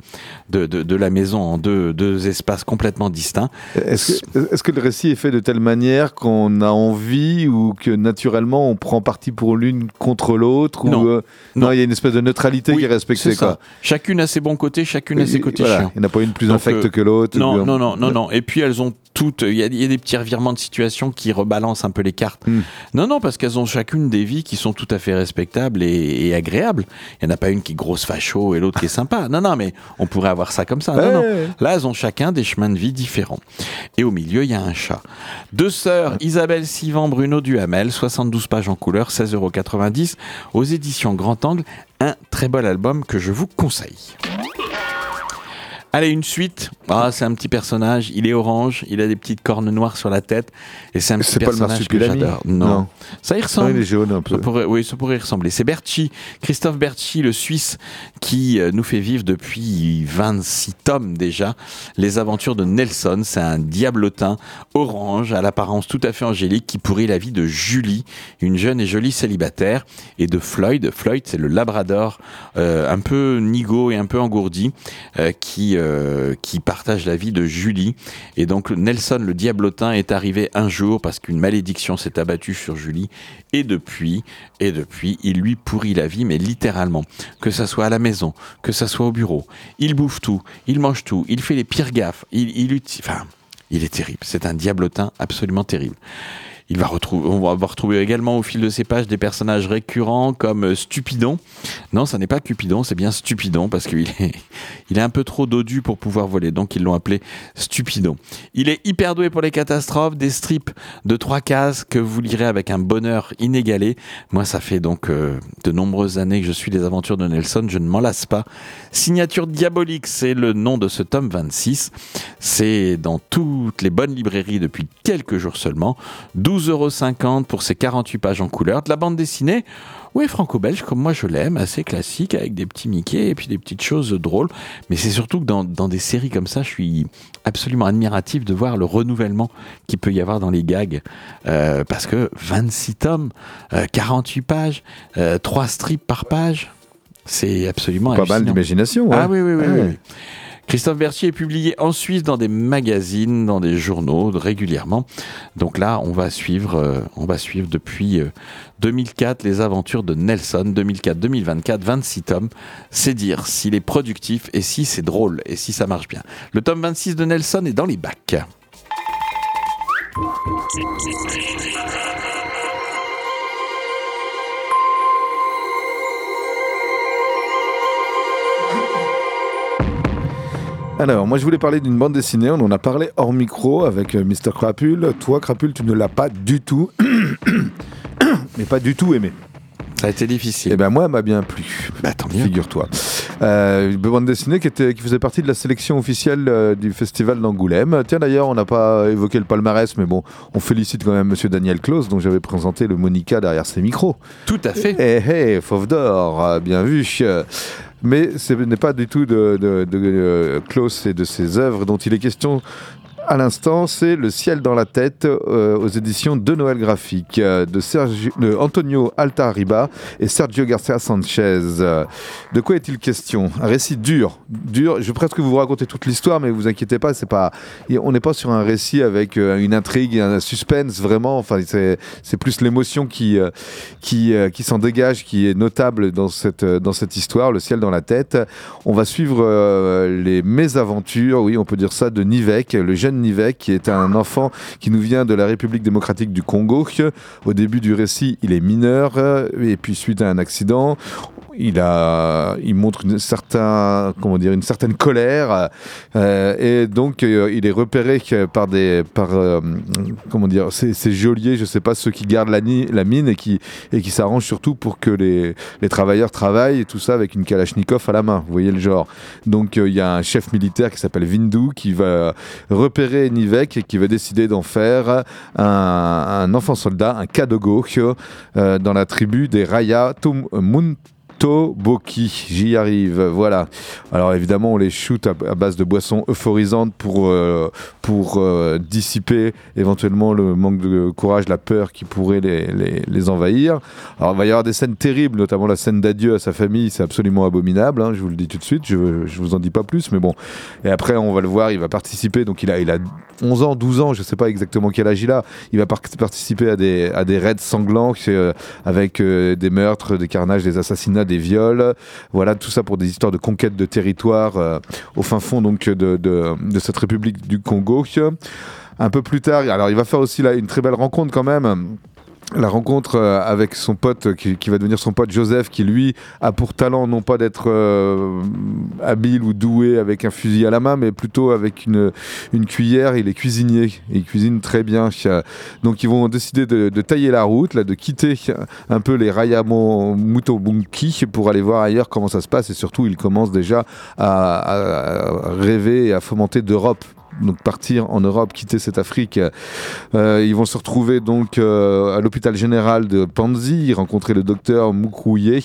de, de, de la maison en deux, deux espaces complètement distincts. Est-ce que, le récit est fait de telle manière qu'on a envie ou que naturellement on prend parti pour l'une contre l'autre Non. euh, non, il y a une espèce de neutralité qui est respectée. Quoi. Chacune a ses bons côtés, chacune a ses côtés Voilà. chiants. Il n'y en a pas une plus infecte euh, que l'autre. Non, non, non, non. Et puis elles ont toutes. Il y, a- il y a des petits revirements de situation qui rebalancent un peu les cartes. Hmm. Non, non, parce qu'elles ont chacune des vies qui sont tout à fait respectables et, et agréables. Il n'y en a pas une qui est grosse facho et l'autre qui est sympa. Non, non, mais on pourrait avoir ça comme ça. Non, Ouais, non. Là, elles ont chacun des chemins de vie différents. Et au milieu, il y a un chat. Deux sœurs, Isabelle Sivan, Bruno Duhamel, 72 pages en couleur, 16,90 euros aux éditions Grand Angle. Un très bel album que je vous conseille. Allez, une suite. Ah, c'est un petit personnage. Il est orange. Il a des petites cornes noires sur la tête. Et c'est un petit C'est pas le personnage que j'adore. Non. Non. Ça y ressemble. Ouais, il est jaune un peu. Ça pourrait- oui, ça pourrait y ressembler. C'est Berchi, Christophe Berchi, le Suisse, qui euh, nous fait vivre depuis 26 tomes déjà les aventures de Nelson. C'est un diablotin orange à l'apparence tout à fait angélique qui pourrit la vie de Julie, une jeune et jolie célibataire, et de Floyd. Floyd, c'est le labrador euh, un peu nigo et un peu engourdi euh, qui, euh, qui partage la vie de Julie. Et donc Nelson, le diablotin, est arrivé un jour parce qu'une malédiction s'est abattue sur Julie. Et depuis, et depuis, il lui pourrit la vie, mais littéralement. Que ça soit à la maison, que ça soit au bureau. Il bouffe tout, il mange tout, il fait les pires gaffes. Il, il, enfin, il est terrible. C'est un diablotin absolument terrible. Il va retrouver, on va retrouver également au fil de ces pages des personnages récurrents comme Stupidon. Non, ça n'est pas Cupidon, c'est bien Stupidon parce qu'il est, [laughs] il est un peu trop dodu pour pouvoir voler, donc ils l'ont appelé Stupidon. Il est hyper doué pour les catastrophes, des strips de trois cases que vous lirez avec un bonheur inégalé. Moi, ça fait donc euh, de nombreuses années que je suis les aventures de Nelson, je ne m'en lasse pas. Signature diabolique, c'est le nom de ce tome 26. C'est dans toutes les bonnes librairies depuis quelques jours seulement. 12,50€ pour ces 48 pages en couleur. De la bande dessinée, oui, franco-belge, comme moi je l'aime, assez classique, avec des petits Mickey et puis des petites choses drôles. Mais c'est surtout que dans, dans des séries comme ça, je suis absolument admiratif de voir le renouvellement qu'il peut y avoir dans les gags. Euh, parce que 26 tomes, euh, 48 pages, 3 strips par page, c'est absolument Pas mal d'imagination. ouais. Ah oui, oui, oui. Oui. Christophe Berthier est publié en Suisse dans des magazines, dans des journaux régulièrement. Donc là, on va suivre, euh, on va suivre depuis euh, 2004 les aventures de Nelson. 2004-2024, 26 tomes. C'est dire s'il est productif et si c'est drôle et si ça marche bien. Le tome 26 de Nelson est dans les bacs. Alors, moi, je voulais parler d'une bande dessinée. On en a parlé hors micro avec euh, Mr. Crapule. Toi, Crapule, tu ne l'as pas du tout, [coughs] mais pas du tout aimé. Ça a été difficile. Eh ben moi, elle m'a bien plu. Bah, tant mieux. Figure-toi. Euh, une bande dessinée qui, était, qui faisait partie de la sélection officielle euh, du festival d'Angoulême. Tiens, d'ailleurs, on n'a pas évoqué le palmarès, mais bon, on félicite quand même Monsieur Daniel Klaus, dont j'avais présenté le Monica derrière ses micros. Tout à fait. Eh, eh, fauve d'or, bien vu. Mais ce n'est pas du tout de, de, euh, et de ses œuvres dont il est question à l'instant, c'est Le ciel dans la tête euh, aux éditions de Noël Graphique euh, de, Sergio, de Antonio et Sergio Garcia Sanchez. De quoi est-il question? Un récit dur, dur. Je vais presque vous raconter toute l'histoire, mais vous inquiétez pas, c'est pas, on n'est pas sur un récit avec euh, une intrigue, un suspense vraiment. Enfin, c'est plus l'émotion qui qui qui s'en dégage, qui est notable dans cette dans cette histoire. Le ciel dans la tête. On va suivre les mésaventures, oui, on peut dire ça, de Nivek, le jeune Nivek, qui est un enfant qui nous vient de la République démocratique du Congo. Au début du récit, il est mineur, et puis suite à un accident, il, a, il montre une, certain, comment dire, une certaine colère, euh, et donc euh, il est repéré par des, par, euh, comment dire, ces, ces geôliers, je sais pas, ceux qui gardent la, mine et qui, et qui s'arrangent surtout pour que les, les travailleurs travaillent, et tout ça avec une Kalachnikov à la main, vous voyez le genre. Donc il y a un chef militaire qui s'appelle Vindu qui va repérer Nivek qui va décider d'en faire un, enfant soldat, un Kadogo, euh, dans la tribu des Raya Tum- Mun- Toboki. J'y arrive, voilà. Alors évidemment, on les shoot à, base de boissons euphorisantes pour, euh, pour euh, dissiper éventuellement le manque de courage, la peur qui pourrait les, les- envahir. Alors il va y avoir des scènes terribles, notamment la scène d'adieu à sa famille, c'est absolument abominable, hein, je vous le dis tout de suite, je, je vous en dis pas plus, mais bon. Et après, on va le voir, il va participer, donc il a, il a 11 ans, 12 ans, je sais pas exactement quel âge il a, il va par- participer à des, à des raids sanglants euh, avec des meurtres, des carnages, des assassinats, des viols. Voilà, tout ça pour des histoires de conquête de territoire euh, au fin fond donc de, de, de cette République du Congo. Un peu plus tard, alors il va faire aussi là une très belle rencontre quand même. La rencontre euh, avec son pote euh, qui, va devenir son pote Joseph, qui lui a pour talent non pas d'être euh, habile ou doué avec un fusil à la main, mais plutôt avec une, cuillère. Il est cuisinier, il cuisine très bien. Donc ils vont décider de, tailler la route, de quitter un peu les Rayamo Mutobunki pour aller voir ailleurs comment ça se passe. Et surtout, ils commencent déjà à, à rêver et à fomenter d'Europe donc partir en Europe, quitter cette Afrique. Euh, ils vont se retrouver donc euh, à l'hôpital général de Panzi, rencontrer le docteur Mukouye.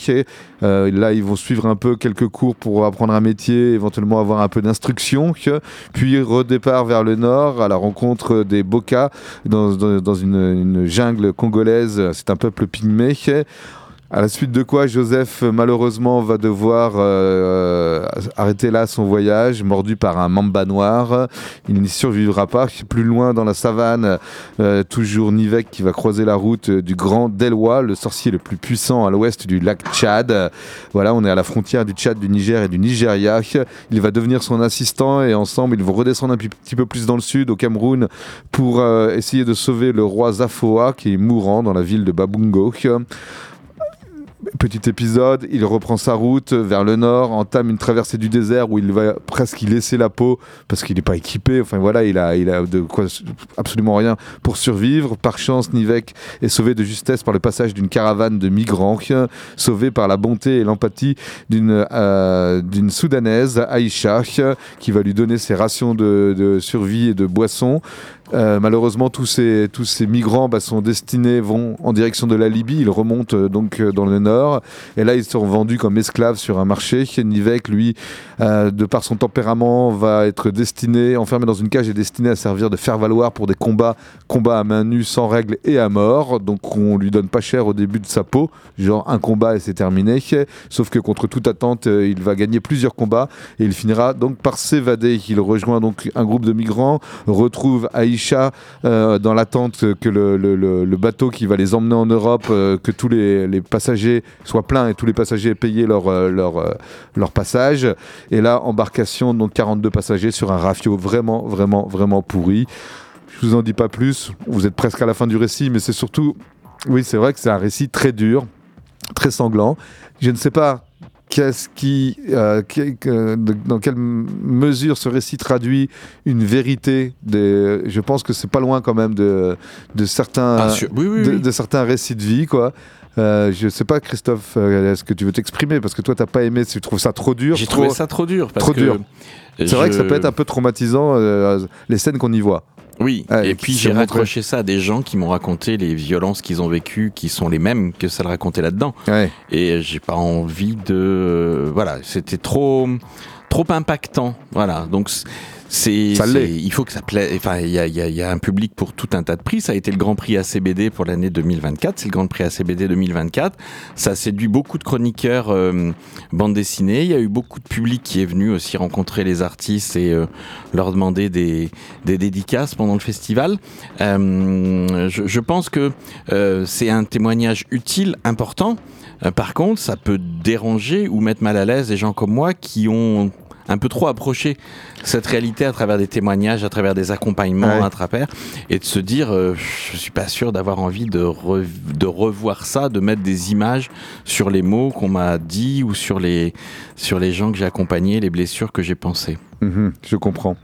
Euh, là, ils vont suivre un peu quelques cours pour apprendre un métier, éventuellement avoir un peu d'instruction. Puis redépart vers le nord à la rencontre des Boka dans une, une jungle congolaise. C'est un peuple pygmée. À la suite de quoi, Joseph, euh, malheureusement, va devoir euh, arrêter là son voyage, mordu par un mamba noir. Il n'y survivra pas. Plus loin dans la savane, euh, toujours Nivek qui va croiser la route euh, du grand Delwa, le sorcier le plus puissant à l'ouest du lac Tchad. Euh, Voilà, on est à la frontière du Tchad, du Niger et du Nigeria. Il va devenir son assistant et ensemble, ils vont redescendre un petit peu plus dans le sud, au Cameroun, pour euh, essayer de sauver le roi Zafoa qui est mourant dans la ville de Babungo. Petit épisode, il reprend sa route vers le nord, entame une traversée du désert où il va presque y laisser la peau parce qu'il n'est pas équipé. Enfin voilà, il a, de quoi absolument rien pour survivre. Par chance, Nivek est sauvé de justesse par le passage d'une caravane de migrants, sauvé par la bonté et l'empathie d'une euh, d'une soudanaise, Aïcha, qui va lui donner ses rations de, de survie et de boissons. Euh, malheureusement, tous ces, migrants bah, sont destinés, vont en direction de la Libye. Ils remontent euh, donc euh, dans le nord. Et là, ils sont vendus comme esclaves sur un marché. Nivek, lui, de par son tempérament, va être destiné, enfermé dans une cage et destiné à servir de faire-valoir pour des combats, combats à main nue, sans règles et à mort. Donc, on lui donne pas cher au début de sa peau, genre un combat et c'est terminé. Sauf que contre toute attente, il va gagner plusieurs combats et il finira donc par s'évader. Il rejoint donc un groupe de migrants, retrouve Aïcha euh, dans l'attente que le, bateau qui va les emmener en Europe, euh, que tous les, passagers soient pleins et tous les passagers aient payé euh, leur passage. Et là, embarcation, donc 42 passagers sur un rafio vraiment, vraiment, vraiment pourri. Je vous en dis pas plus, vous êtes presque à la fin du récit, mais c'est surtout, oui, c'est vrai que c'est un récit très dur, très sanglant. Je ne sais pas qu'est-ce qui, euh, dans quelle mesure ce récit traduit une vérité. Des, je pense que c'est pas loin quand même de, de certains, Ah, sûr. Oui, oui, de, oui. de certains récits de vie, quoi. Euh, je sais pas, Christophe, euh, est-ce que tu veux t'exprimer? Parce que toi, t'as pas aimé, tu trouves ça trop dur. J'ai trop- trouvé ça trop dur. Parce trop que dur. C'est vrai que ça peut être un peu traumatisant, euh, les scènes qu'on y voit. Oui, Ouais, et puis j'ai raccroché ça à des gens qui m'ont raconté les violences qu'ils ont vécues, qui sont les mêmes que celles racontées là-dedans. Et j'ai pas envie de. Voilà, c'était trop, trop impactant. Voilà, donc c'est. Ça c'est- l'est. Il faut que ça plaise. Enfin, il y y y a un public pour tout un tas de prix. Ça a été le Grand Prix ACBD pour l'année 2024. C'est le Grand Prix ACBD 2024. Ça a séduit beaucoup de chroniqueurs euh, bande dessinée. Il y a eu beaucoup de public qui est venu aussi rencontrer les artistes et euh, leur demander des, des dédicaces pendant le festival. Euh, je, je pense que euh, c'est un témoignage utile, important. Euh, par contre, ça peut déranger ou mettre mal à l'aise des gens comme moi qui ont un peu trop approché cette réalité à travers des témoignages, à travers des accompagnements Ouais. à travers, et de se dire, euh, je suis pas sûr d'avoir envie de, re- de revoir ça, de mettre des images sur les mots qu'on m'a dit ou sur les, sur les gens que j'ai accompagnés, les blessures que j'ai pensées. Mhm, je comprends.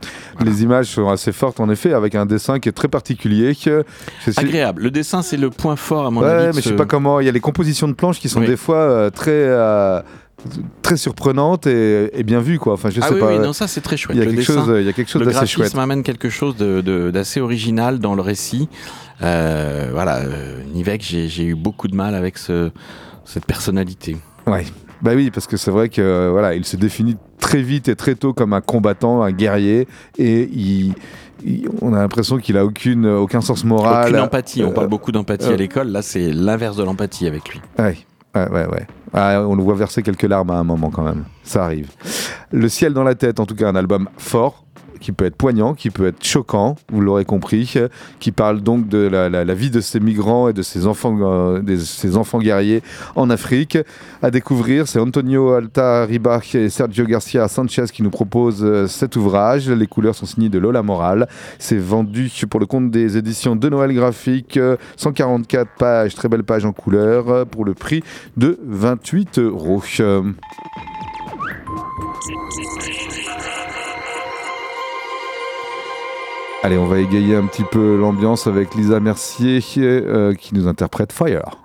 Les images sont assez fortes, en effet, avec un dessin qui est très particulier. que- je Agréable. Le dessin, c'est le point fort à mon Ouais, avis. mais je ce- sais pas comment. Il y a les compositions de planches qui sont Oui. des fois euh, très. euh, très surprenantes et, et bien vues quoi. Enfin, je ah sais oui, pas. oui, non, ça c'est très chouette. Il y a Le quelque dessin, chose, il y a quelque chose le d'assez chouette. graphisme amène quelque chose d'assez original dans le récit. Euh, voilà, euh, Nivek, j'ai eu beaucoup de mal avec ce, cette personnalité. Ouais. Bah oui, parce que c'est vrai que euh, voilà, il se définit très vite et très tôt comme un combattant, un guerrier, et il, il- on a l'impression qu'il a aucune, aucun sens moral. Aucune empathie. On Euh, parle beaucoup d'empathie euh, à l'école. Là, c'est l'inverse de l'empathie avec lui. Ouais, ouais, ouais. ouais. Ah, on le voit verser quelques larmes à un moment quand même. Ça arrive. Le ciel dans la tête, en tout cas, un album fort qui peut être poignant, qui peut être choquant, vous l'aurez compris, euh, qui parle donc de la, vie de ces migrants et de ces enfants, euh, des- ces enfants guerriers en Afrique. À découvrir, c'est Antonio Alta Ribach et Sergio Garcia Sanchez qui nous proposent euh, cet ouvrage. Les couleurs sont signées de Lola Moral. C'est vendu pour le compte des éditions de Noël Graphique, euh, 144 pages, très belle page en couleur, pour le prix de 28 euros. Allez, on va égayer un petit peu l'ambiance avec Lisa Mercier euh, qui nous interprète Fire. Fire,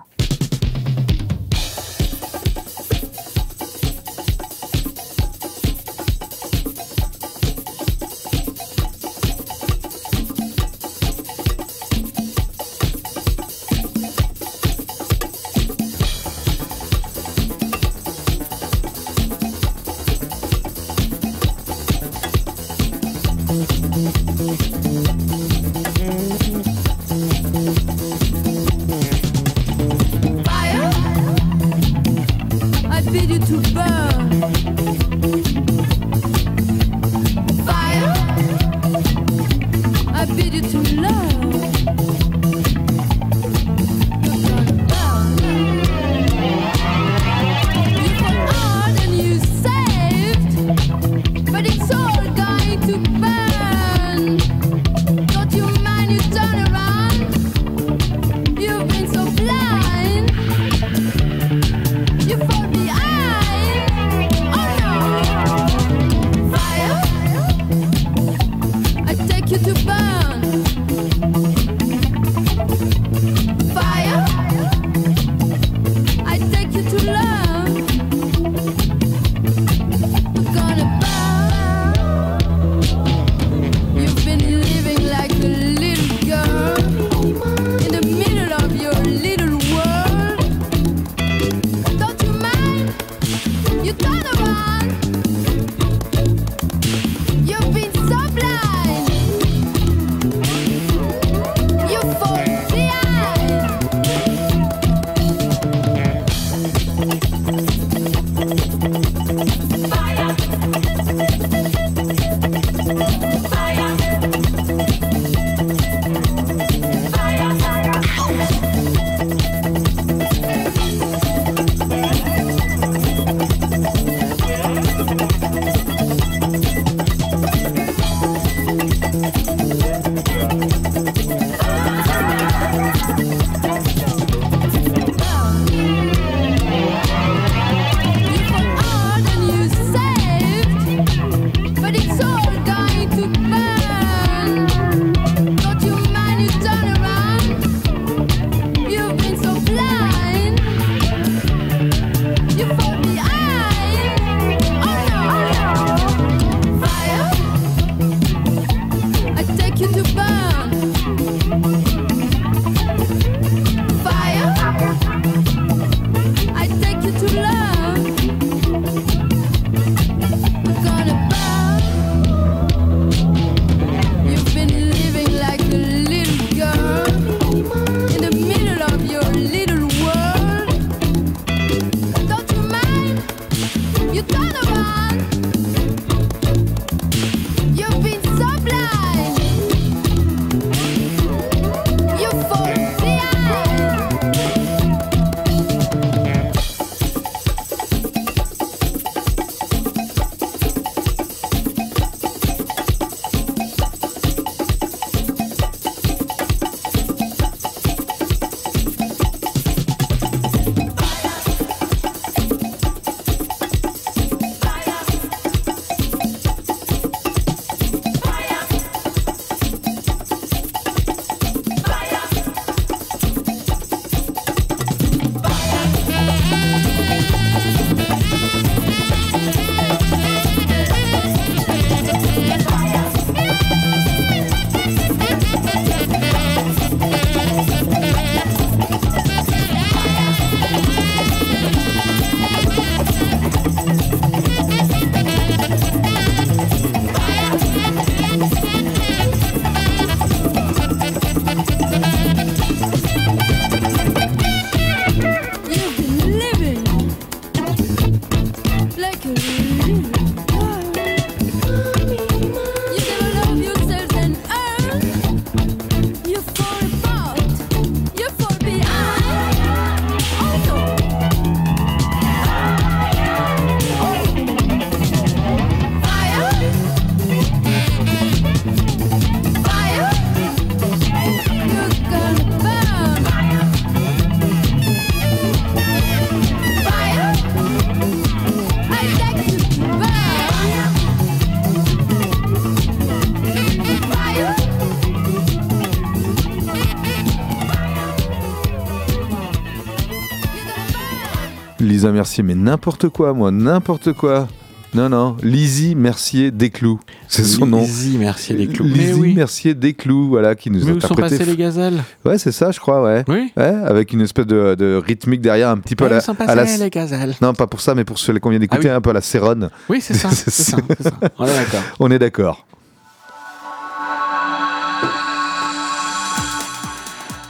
Mercier, mais n'importe quoi, moi, n'importe quoi. Non, non, Lizzie Mercier Desclous, c'est son nom. Lizzie Mercier Desclous. Mais Lizzie oui. Mercier Desclous, voilà, qui nous Mais a où sont interprété. passées les gazelles? Ouais, c'est ça, je crois, ouais. Oui. Ouais, avec une espèce de, de rythmique derrière, un petit peu Ouais, à la. où sont à la- passées les gazelles? Non, pas pour ça, mais pour celui qu'on vient d'écouter, Ah oui. un peu à la Céronne. Oui, c'est ça, [laughs] c'est ça, c'est ça. On est d'accord. On est d'accord.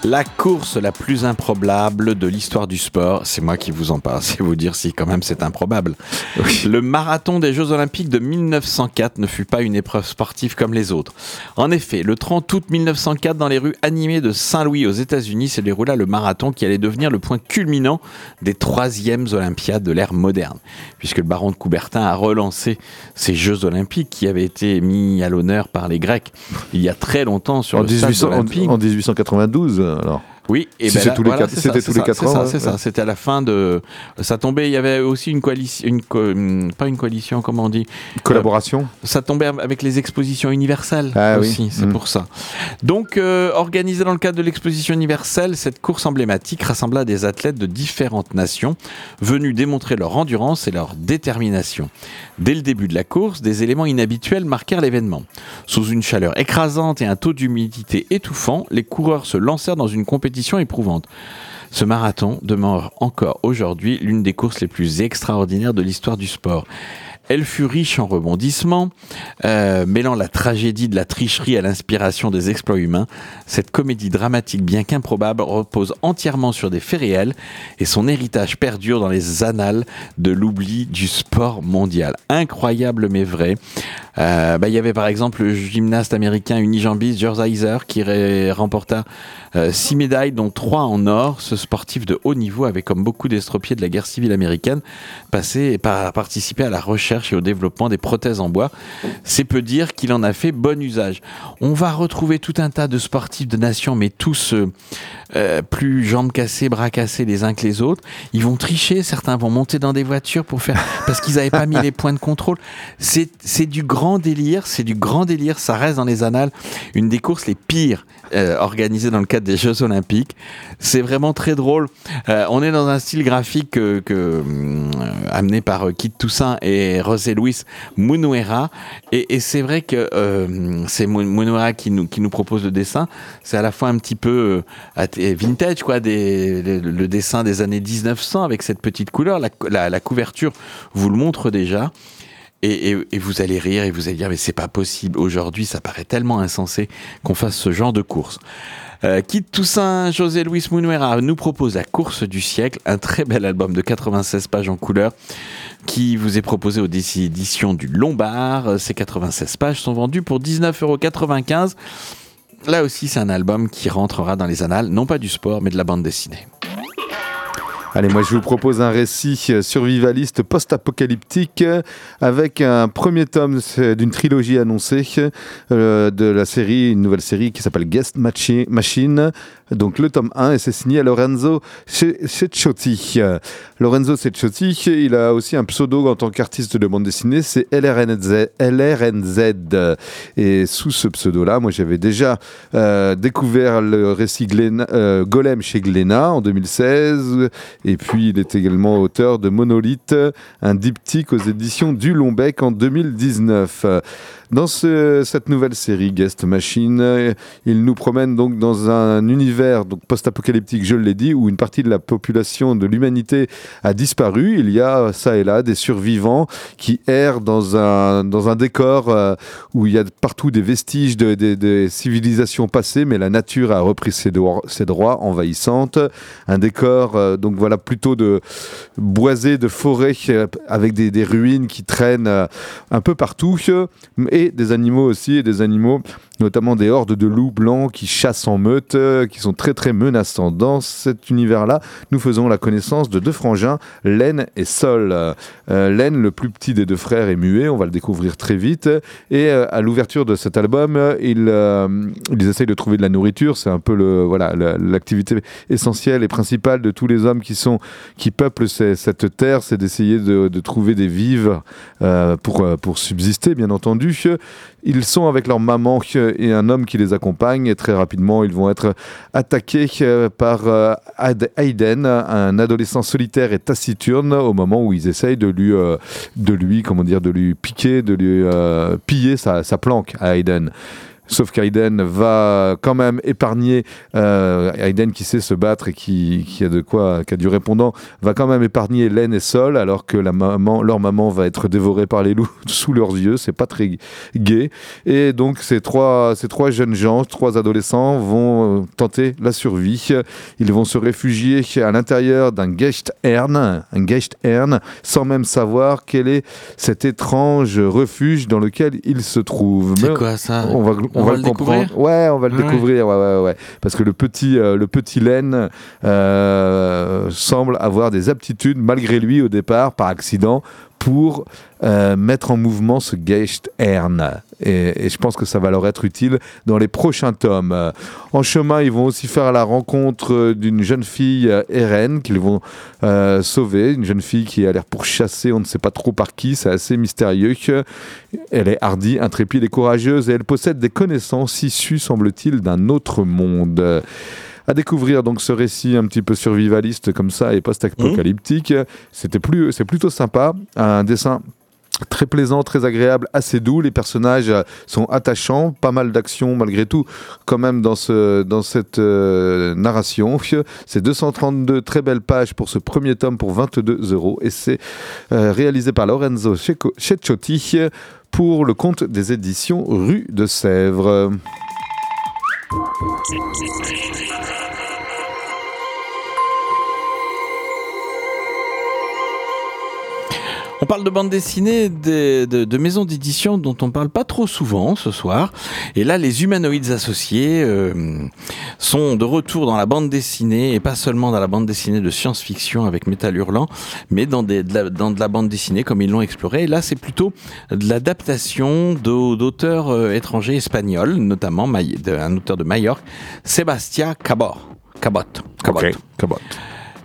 La course la plus improbable de l'histoire du sport, c'est moi qui vous en parle, c'est vous dire si quand même c'est improbable. Le marathon des Jeux Olympiques de 1904 ne fut pas une épreuve sportive comme les autres. En effet, le 30 août 1904, dans les rues animées de Saint-Louis aux États-Unis, se déroula le marathon qui allait devenir le point culminant des troisièmes Olympiades de l'ère moderne, puisque le baron de Coubertin a relancé ces Jeux Olympiques qui avaient été mis à l'honneur par les Grecs il y a très longtemps sur En, le stade 1800 en- olympique. en 1892, alors. Oui, et Si ben voilà, c'était tous les quatre ans, c'est ça. C'était à la fin de. Ça tombait. Il y avait aussi une coalition, une co- pas une coalition, comment on dit? Collaboration Euh, Ça tombait avec les expositions universelles Ah oui. aussi. C'est Mm. pour ça. Donc, euh, organisée dans le cadre de l'exposition universelle, cette course emblématique rassembla des athlètes de différentes nations venus démontrer leur endurance et leur détermination. Dès le début de la course, des éléments inhabituels marquèrent l'événement. Sous une chaleur écrasante et un taux d'humidité étouffant, les coureurs se lancèrent dans une compétition éprouvante. Ce marathon demeure encore aujourd'hui l'une des courses les plus extraordinaires de l'histoire du sport. Elle fut riche en rebondissements, euh, mêlant la tragédie de la tricherie à l'inspiration des exploits humains. Cette comédie dramatique, bien qu'improbable, repose entièrement sur des faits réels et son héritage perdure dans les annales de l'oubli du sport mondial. Incroyable mais vrai. Euh, bah, Il y avait par exemple le gymnaste américain unijambiste George Heiser qui remporta euh, six médailles, dont trois en or. Ce sportif de haut niveau avait, comme beaucoup d'estropiés de la guerre civile américaine, passé par- participé à la recherche et au développement des prothèses en bois. C'est peu dire qu'il en a fait bon usage. On va retrouver tout un tas de sportifs de nations, mais tous euh, plus jambes cassées, bras cassés les uns que les autres. Ils vont tricher, certains vont monter dans des voitures pour faire [laughs] parce qu'ils n'avaient pas mis les points de contrôle. C'est du grand délire, c'est du grand délire. Ça reste dans les annales une des courses les pires euh, organisées dans le cadre des Jeux Olympiques. C'est vraiment très drôle. Euh, on est dans un style graphique que, que, euh, amené par Kit Toussaint et José Luis Munuera. Et, c'est vrai que c'est Mu- Munuera qui nous, propose le dessin. C'est à la fois un petit peu vintage, quoi, le, dessin des années 1900 avec cette petite couleur. La- la couverture vous le montre déjà. Et, vous allez rire et vous allez dire mais c'est pas possible aujourd'hui ça paraît tellement insensé qu'on fasse ce genre de course. Euh, Kit Toussaint, José Luis Munuera nous propose la course du siècle, un très bel album de 96 pages en couleur qui vous est proposé aux éditions du Lombard. Ces 96 pages sont vendues pour 19,95€. Là aussi, c'est un album qui rentrera dans les annales, non pas du sport, mais de la bande dessinée. Allez, moi je vous propose un récit survivaliste post-apocalyptique avec un premier tome d'une trilogie annoncée euh, de la série, une nouvelle série qui s'appelle Guest Machi- Machine. Donc le tome 1 et c'est signé à Lorenzo Ce- Cecchiotti. Euh, Lorenzo Cecchiotti, il a aussi un pseudo en tant qu'artiste de bande dessinée, c'est LRNZ, LRNZ. Et sous ce pseudo-là, moi j'avais déjà euh, découvert le récit euh, Golem chez Glénat en 2016 et puis il est également auteur de Monolithe, un diptyque aux éditions du Lombec en 2019. Dans ce- cette nouvelle série Guest Machine, euh, il nous promène donc dans un univers donc post-apocalyptique, je l'ai dit, où une partie de la population de l'humanité a disparu. Il y a ça et là des survivants qui errent dans un, dans un décor euh, où il y a partout des vestiges de, de- civilisations passées, mais la nature a repris ses, droits- ses droits envahissantes. Un décor, euh, donc voilà, plutôt de boisé, de forêt, avec des, ruines qui traînent un peu partout, et des animaux aussi, et des animaux, notamment des hordes de loups blancs qui chassent en meute, euh, qui sont très très menaçants. Dans cet univers-là, nous faisons la connaissance de deux frangins, Len et Sol. Euh, Len, le plus petit des deux frères, est muet, on va le découvrir très vite, et euh, à l'ouverture de cet album, ils, essayent de trouver de la nourriture, c'est un peu le, voilà, la- l'activité essentielle et principale de tous les hommes qui sont, qui peuplent cette terre, c'est d'essayer de, de trouver des vivres pour, pour subsister, bien entendu. Ils sont avec leur maman et un homme qui les accompagne et très rapidement ils vont être attaqués euh, par euh, Hayden, un adolescent solitaire et taciturne au moment où ils essayent de lui, euh, de lui, comment dire, de lui piquer, de lui piller sa, sa planque à Hayden. Sauf qu'Aiden va quand même épargner, euh, Aiden qui sait se battre et qui, qui a de quoi, qui a du répondant, va quand même épargner Len et Sol, alors que la maman, leur maman va être dévorée par les loups [laughs] sous leurs yeux. C'est pas très gai. Et donc ces trois, ces trois jeunes gens, trois adolescents, vont euh, tenter la survie. Ils vont se réfugier à l'intérieur d'un Gechtern, un Gechtern, sans même savoir quel est cet étrange refuge dans lequel ils se trouvent. C'est quoi ça? on va, on On va va le comprendre. découvrir Ouais, on va le Ouais. découvrir. Ouais, ouais, ouais. Parce que le petit, euh, le petit Len euh, semble avoir des aptitudes, malgré lui au départ, par accident, pour euh, mettre en mouvement ce Geistern. Et, et je pense que ça va leur être utile dans les prochains tomes. Euh, En chemin, ils vont aussi faire la rencontre euh, d'une jeune fille, euh, Eren, qu'ils vont euh, sauver. Une jeune fille qui a l'air pourchassée, on ne sait pas trop par qui, c'est assez mystérieux. Elle est hardie, intrépide et courageuse et elle possède des connaissances issues, semble-t-il, d'un autre monde. À découvrir donc ce récit un petit peu survivaliste comme ça et post-apocalyptique, c'était plus, c'est plutôt sympa. Un dessin Très plaisant, très agréable, assez doux. Les personnages sont attachants, pas mal d'action malgré tout, quand même dans, ce, dans cette euh, narration. [laughs] C'est 232 très belles pages pour ce premier tome pour 22 euros et c'est euh, réalisé par Lorenzo Cecciotti pour le compte des éditions Rue de Sèvres. Thank you. On parle de bande dessinée, de, maisons d'édition dont on parle pas trop souvent ce soir. Et là, les humanoïdes associés euh, sont de retour dans la bande dessinée, et pas seulement dans la bande dessinée de science-fiction avec Métal Hurlant, mais dans, de la, bande dessinée comme ils l'ont exploré. Et là, c'est plutôt de l'adaptation d'au- d'auteurs euh, étrangers espagnols, notamment un auteur de Majorque, Sébastien. Cabot. Cabot. Cabot.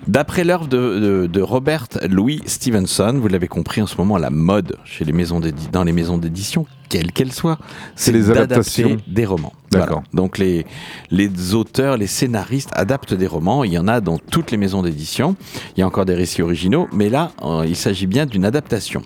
D'après l'œuvre de, de- de Robert Louis Stevenson, vous l'avez compris en ce moment, la mode chez les maisons dans les maisons d'édition, quelle qu'elle soit, C'est les adaptations. des romans. D'accord. Voilà. Donc les, les auteurs, les scénaristes adaptent des romans. Il y en a dans toutes les maisons d'édition. Il y a encore des récits originaux, mais là, euh, il s'agit bien d'une adaptation.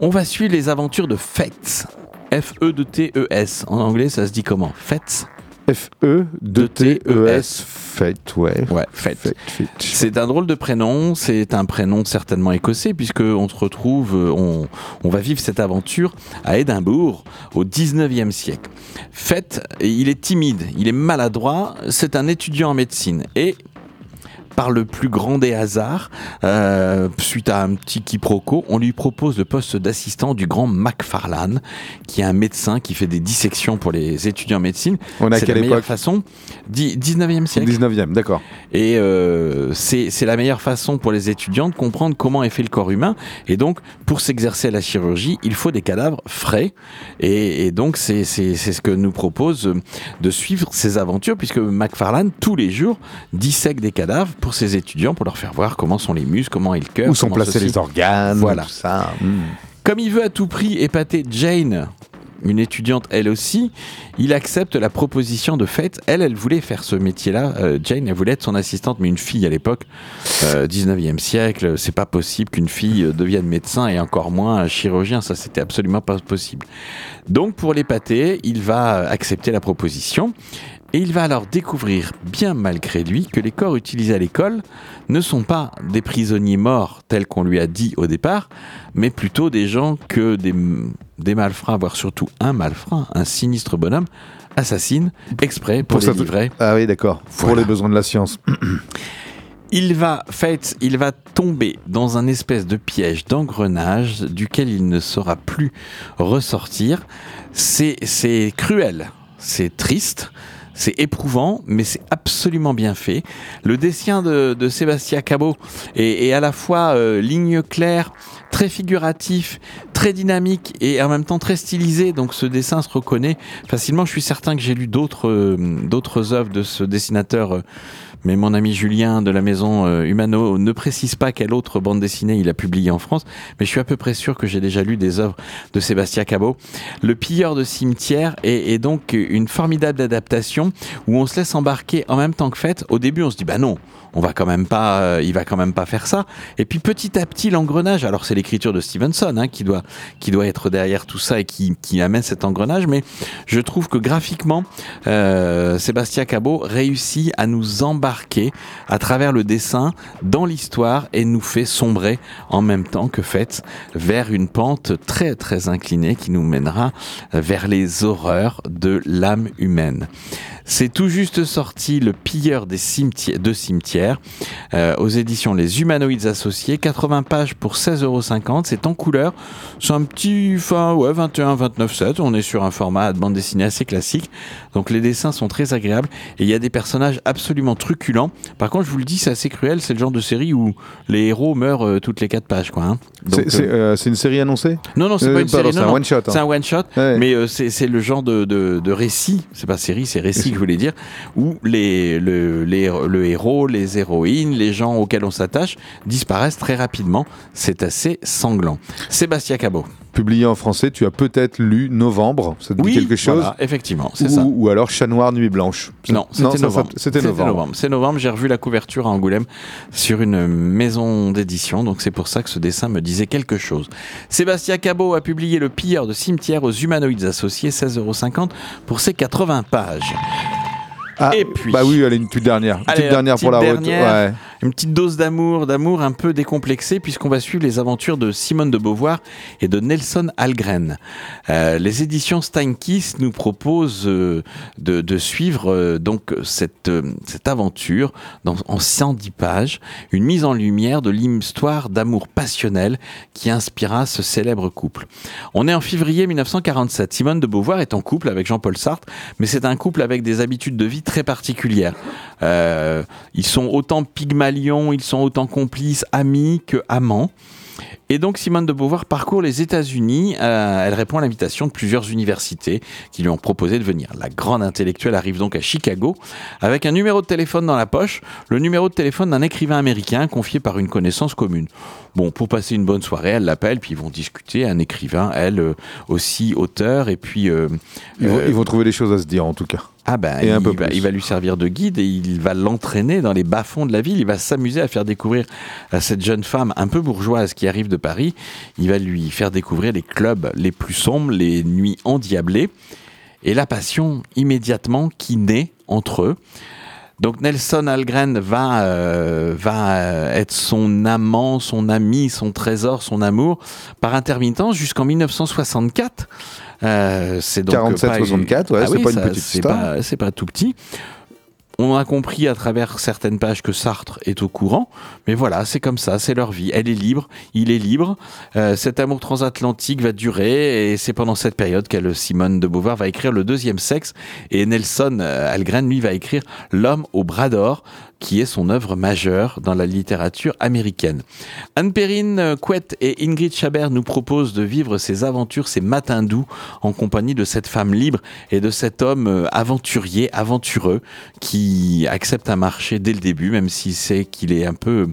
On va suivre les aventures de Fates. F-E-T-E-S. En anglais, ça se dit comment? Fates F-E-T-E-S. Fate, ouais. Ouais, Fate. C'est un drôle de prénom, c'est un prénom certainement écossais, puisque on se retrouve, on, on va vivre cette aventure à Édimbourg au 19e siècle. Fate, il est timide, il est maladroit, c'est un étudiant en médecine. Et par le plus grand des hasards, euh, suite à un petit quiproquo, on lui propose le poste d'assistant du grand McFarlane, qui est un médecin qui fait des dissections pour les étudiants en médecine. On C'est quelle la meilleure époque façon Dix- 19e siècle. 19e, d'accord. Et euh, c'est la meilleure façon pour les étudiants de comprendre comment est fait le corps humain. Et donc, pour s'exercer à la chirurgie, il faut des cadavres frais. Et, et donc, c'est ce que nous propose de suivre ces aventures, puisque McFarlane, tous les jours, dissèque des cadavres pour ses étudiants, pour leur faire voir comment sont les muscles, comment est le cœur. Où sont placés ceci. les organes, Voilà. tout ça. Hmm. Comme il veut à tout prix épater Jane, une étudiante elle aussi, il accepte la proposition de fait. Elle, elle voulait faire ce métier-là. Euh, Jane, elle voulait être son assistante, mais une fille à l'époque, euh, 19e siècle, c'est pas possible qu'une fille euh, devienne médecin et encore moins un chirurgien. Ça, c'était absolument pas possible. Donc, pour l'épater, il va accepter la proposition. Et il va alors découvrir, bien malgré lui, que les corps utilisés à l'école ne sont pas des prisonniers morts tels qu'on lui a dit au départ, mais plutôt des gens que des, des malfrats, voire surtout un malfrat, un sinistre bonhomme, assassine exprès pour, les ça- livrer. Ah oui, d'accord. Pour les besoins de la science. [clears throat] Il va, fait, il va tomber dans un espèce de piège d'engrenage duquel il ne saura plus ressortir. C'est, c'est cruel, c'est triste. C'est éprouvant, mais c'est absolument bien fait. Le dessin de, Sébastien Cabot est, est à la fois euh, ligne claire, très figuratif, très dynamique et en même temps très stylisé. Donc ce dessin se reconnaît facilement. Je suis certain que j'ai lu d'autres euh, d'autres œuvres de ce dessinateur euh, mais mon ami Julien de la maison euh, Humano ne précise pas quelle autre bande dessinée il a publié en France, mais je suis à peu près sûr que j'ai déjà lu des œuvres de Sébastien Cabot. Le pilleur de cimetière est, est donc une formidable adaptation où on se laisse embarquer en même temps que fait. Au début, on se dit bah non, on va quand même pas, euh, il va quand même pas faire ça. Et puis petit à petit, l'engrenage. Alors c'est l'écriture de Stevenson hein, qui doit qui doit être derrière tout ça et qui, amène cet engrenage. Mais je trouve que graphiquement, euh, Sébastien Cabot réussit à nous embarquer à travers le dessin dans l'histoire et nous fait sombrer en même temps que fait vers une pente très très inclinée qui nous mènera vers les horreurs de l'âme humaine. C'est tout juste sorti Le pilleur des cimetières, de cimetières euh, aux éditions Les Humanoïdes Associés. 80 pages pour 16,50 euros. C'est en couleur. C'est un petit, enfin, ouais, 21, 29, 7. On est sur un format de bande dessinée assez classique. Donc les dessins sont très agréables et il y a des personnages absolument truculents. Par contre, je vous le dis, c'est assez cruel. C'est le genre de série où les héros meurent euh, toutes les 4 pages, quoi. hein. C'est c'est, euh, c'est une série annoncée? Non, non, c'est pas une série. C'est non, un one shot. hein. C'est un one shot, Ouais. mais c'est c'est le genre de, de, de récit, c'est pas série, c'est récit je voulais dire, où les, le, les, le héros, les héroïnes, les gens auxquels on s'attache disparaissent très rapidement. C'est assez sanglant. Sébastien Cabot. Publié en français, tu as peut-être lu Novembre, ça te dit Oui, quelque chose voilà, effectivement, c'est ça. ou alors Chat Noir, Nuit Blanche. Non, c'était novembre. C'était novembre. C'est novembre. J'ai revu la couverture à Angoulême sur une maison d'édition, donc c'est pour ça que ce dessin me disait quelque chose. Sébastien Cabot a publié Le pilleur de cimetière aux humanoïdes associés, 16,50€ pour ses 80 pages. Et puis. Bah oui, allez, une toute dernière. Allez, petite dernière pour la petite route. dernière, Ouais. Une petite dose d'amour, d'amour un peu décomplexé, puisqu'on va suivre les aventures de Simone de Beauvoir et de Nelson Algren. Euh, les éditions Steinkiss nous proposent euh, de, suivre euh, donc cette, cette aventure dans, en 110 pages, une mise en lumière de l'histoire d'amour passionnel qui inspira ce célèbre couple. On est en février 1947. Simone de Beauvoir est en couple avec Jean-Paul Sartre, mais c'est un couple avec des habitudes de vie très particulières. Euh, ils sont autant pygmalions, ils sont autant complices, amis que amants. Et donc Simone de Beauvoir parcourt les États-Unis. Euh, elle répond à l'invitation de plusieurs universités qui lui ont proposé de venir. La grande intellectuelle arrive donc à Chicago avec un numéro de téléphone dans la poche, le numéro de téléphone d'un écrivain américain confié par une connaissance commune. Bon, pour passer une bonne soirée, elle l'appelle, puis ils vont discuter. Un écrivain, elle euh, aussi auteur, et puis euh, Ils, vont, ils vont trouver des choses à se dire, en tout cas. ah ben, Et un il, peu va, il va lui servir de guide et il va l'entraîner dans les bas-fonds de la ville. Il va s'amuser à faire découvrir à cette jeune femme un peu bourgeoise qui arrive de Paris. Il va lui faire découvrir les clubs les plus sombres, les nuits endiablées et la passion immédiatement qui naît entre eux. Donc Nelson Algren va, euh, va être son amant, son ami, son trésor, son amour par intermittence jusqu'en 1964. Euh, c'est donc 47, pas- 64, ouais, Ah c'est oui, pas une petite c'est histoire. pas- C'est pas tout petit. On a compris à travers certaines pages que Sartre est au courant, mais voilà, c'est comme ça, c'est leur vie. Elle est libre, il est libre. Euh, cet amour transatlantique va durer, et c'est pendant cette période qu'elle, Simone de Beauvoir, va écrire Le deuxième sexe, et Nelson euh, Algren, lui, va écrire L'homme au bras d'or, qui est son œuvre majeure dans la littérature américaine. Anne Perrine euh, Couette et Ingrid Chabert nous proposent de vivre ces aventures, ces matins doux, en compagnie de cette femme libre et de cet homme euh, aventurier, aventureux, qui accepte un marché dès le début, même s'il sait qu'il est un peu,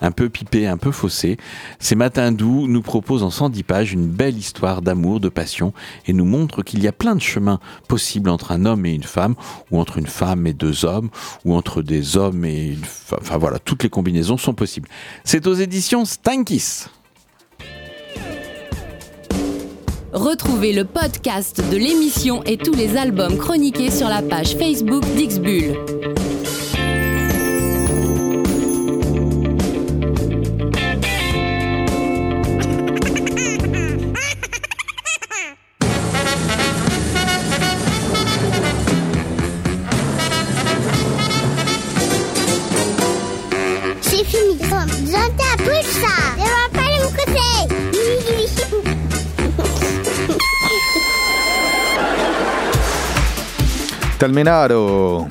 un peu pipé, un peu faussé. Ces matins doux nous proposent en 110 pages une belle histoire d'amour, de passion, et nous montrent qu'il y a plein de chemins possibles entre un homme et une femme, ou entre une femme et deux hommes, ou entre des hommes et femme. Enfin voilà, toutes les combinaisons sont possibles. C'est aux éditions Stankis. Retrouvez le podcast de l'émission et tous les albums chroniqués sur la page Facebook d'Ixbull. Talmenado.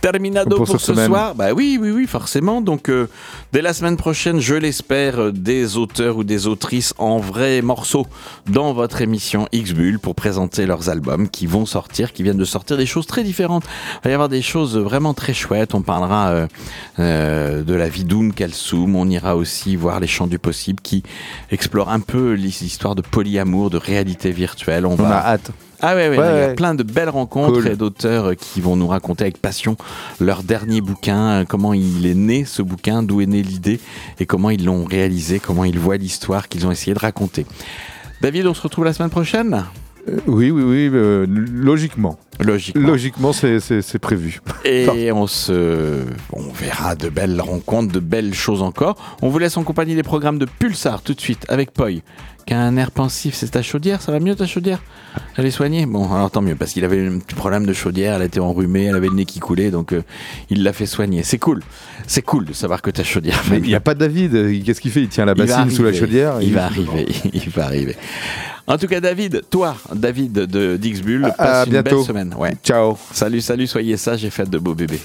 Terminado Pour ce semaine. soir. Bah oui, oui, oui, forcément. Donc, euh, dès la semaine prochaine, je l'espère, euh, des auteurs ou des autrices en vrais morceaux dans votre émission X-Bull pour présenter leurs albums qui vont sortir, qui viennent de sortir des choses très différentes. Il va y avoir des choses vraiment très chouettes. On parlera euh, de la vie d'Oun Kalsoum. On ira aussi voir les chants du possible qui explorent un peu l'histoire de polyamour, de réalité virtuelle. On, On va a hâte. Ah ouais, ouais, Ouais, il y a plein de belles rencontres Cool. et d'auteurs euh, qui vont nous raconter avec passion leur dernier bouquin, euh, comment il est né ce bouquin, d'où est née l'idée et comment ils l'ont réalisé, comment ils voient l'histoire qu'ils ont essayé de raconter. David, on se retrouve la semaine prochaine oui, oui, oui, euh, logiquement. Logiquement. Logiquement, c'est- prévu. Et [laughs] on se, on verra de belles rencontres, de belles choses encore. On vous laisse en compagnie des programmes de Pulsar tout de suite avec Poi, qui a un air pensif. C'est ta chaudière, ça va mieux ta chaudière? Elle est soignée? Bon, alors tant mieux, parce qu'il avait un petit problème de chaudière, elle était enrhumée, elle avait le nez qui coulait, donc euh, il l'a fait soigner. C'est cool, c'est cool de savoir que ta chaudière. va Mais il n'y a pas David. euh, Qu'est-ce qu'il fait? Il tient la bassine sous la chaudière. [laughs] Il va arriver, il va arriver. En tout cas, David, toi, David de Dixbull, À- passe à une bientôt. belle semaine. Ouais. Ciao. Salut, salut, soyez sages et faites de beaux bébés.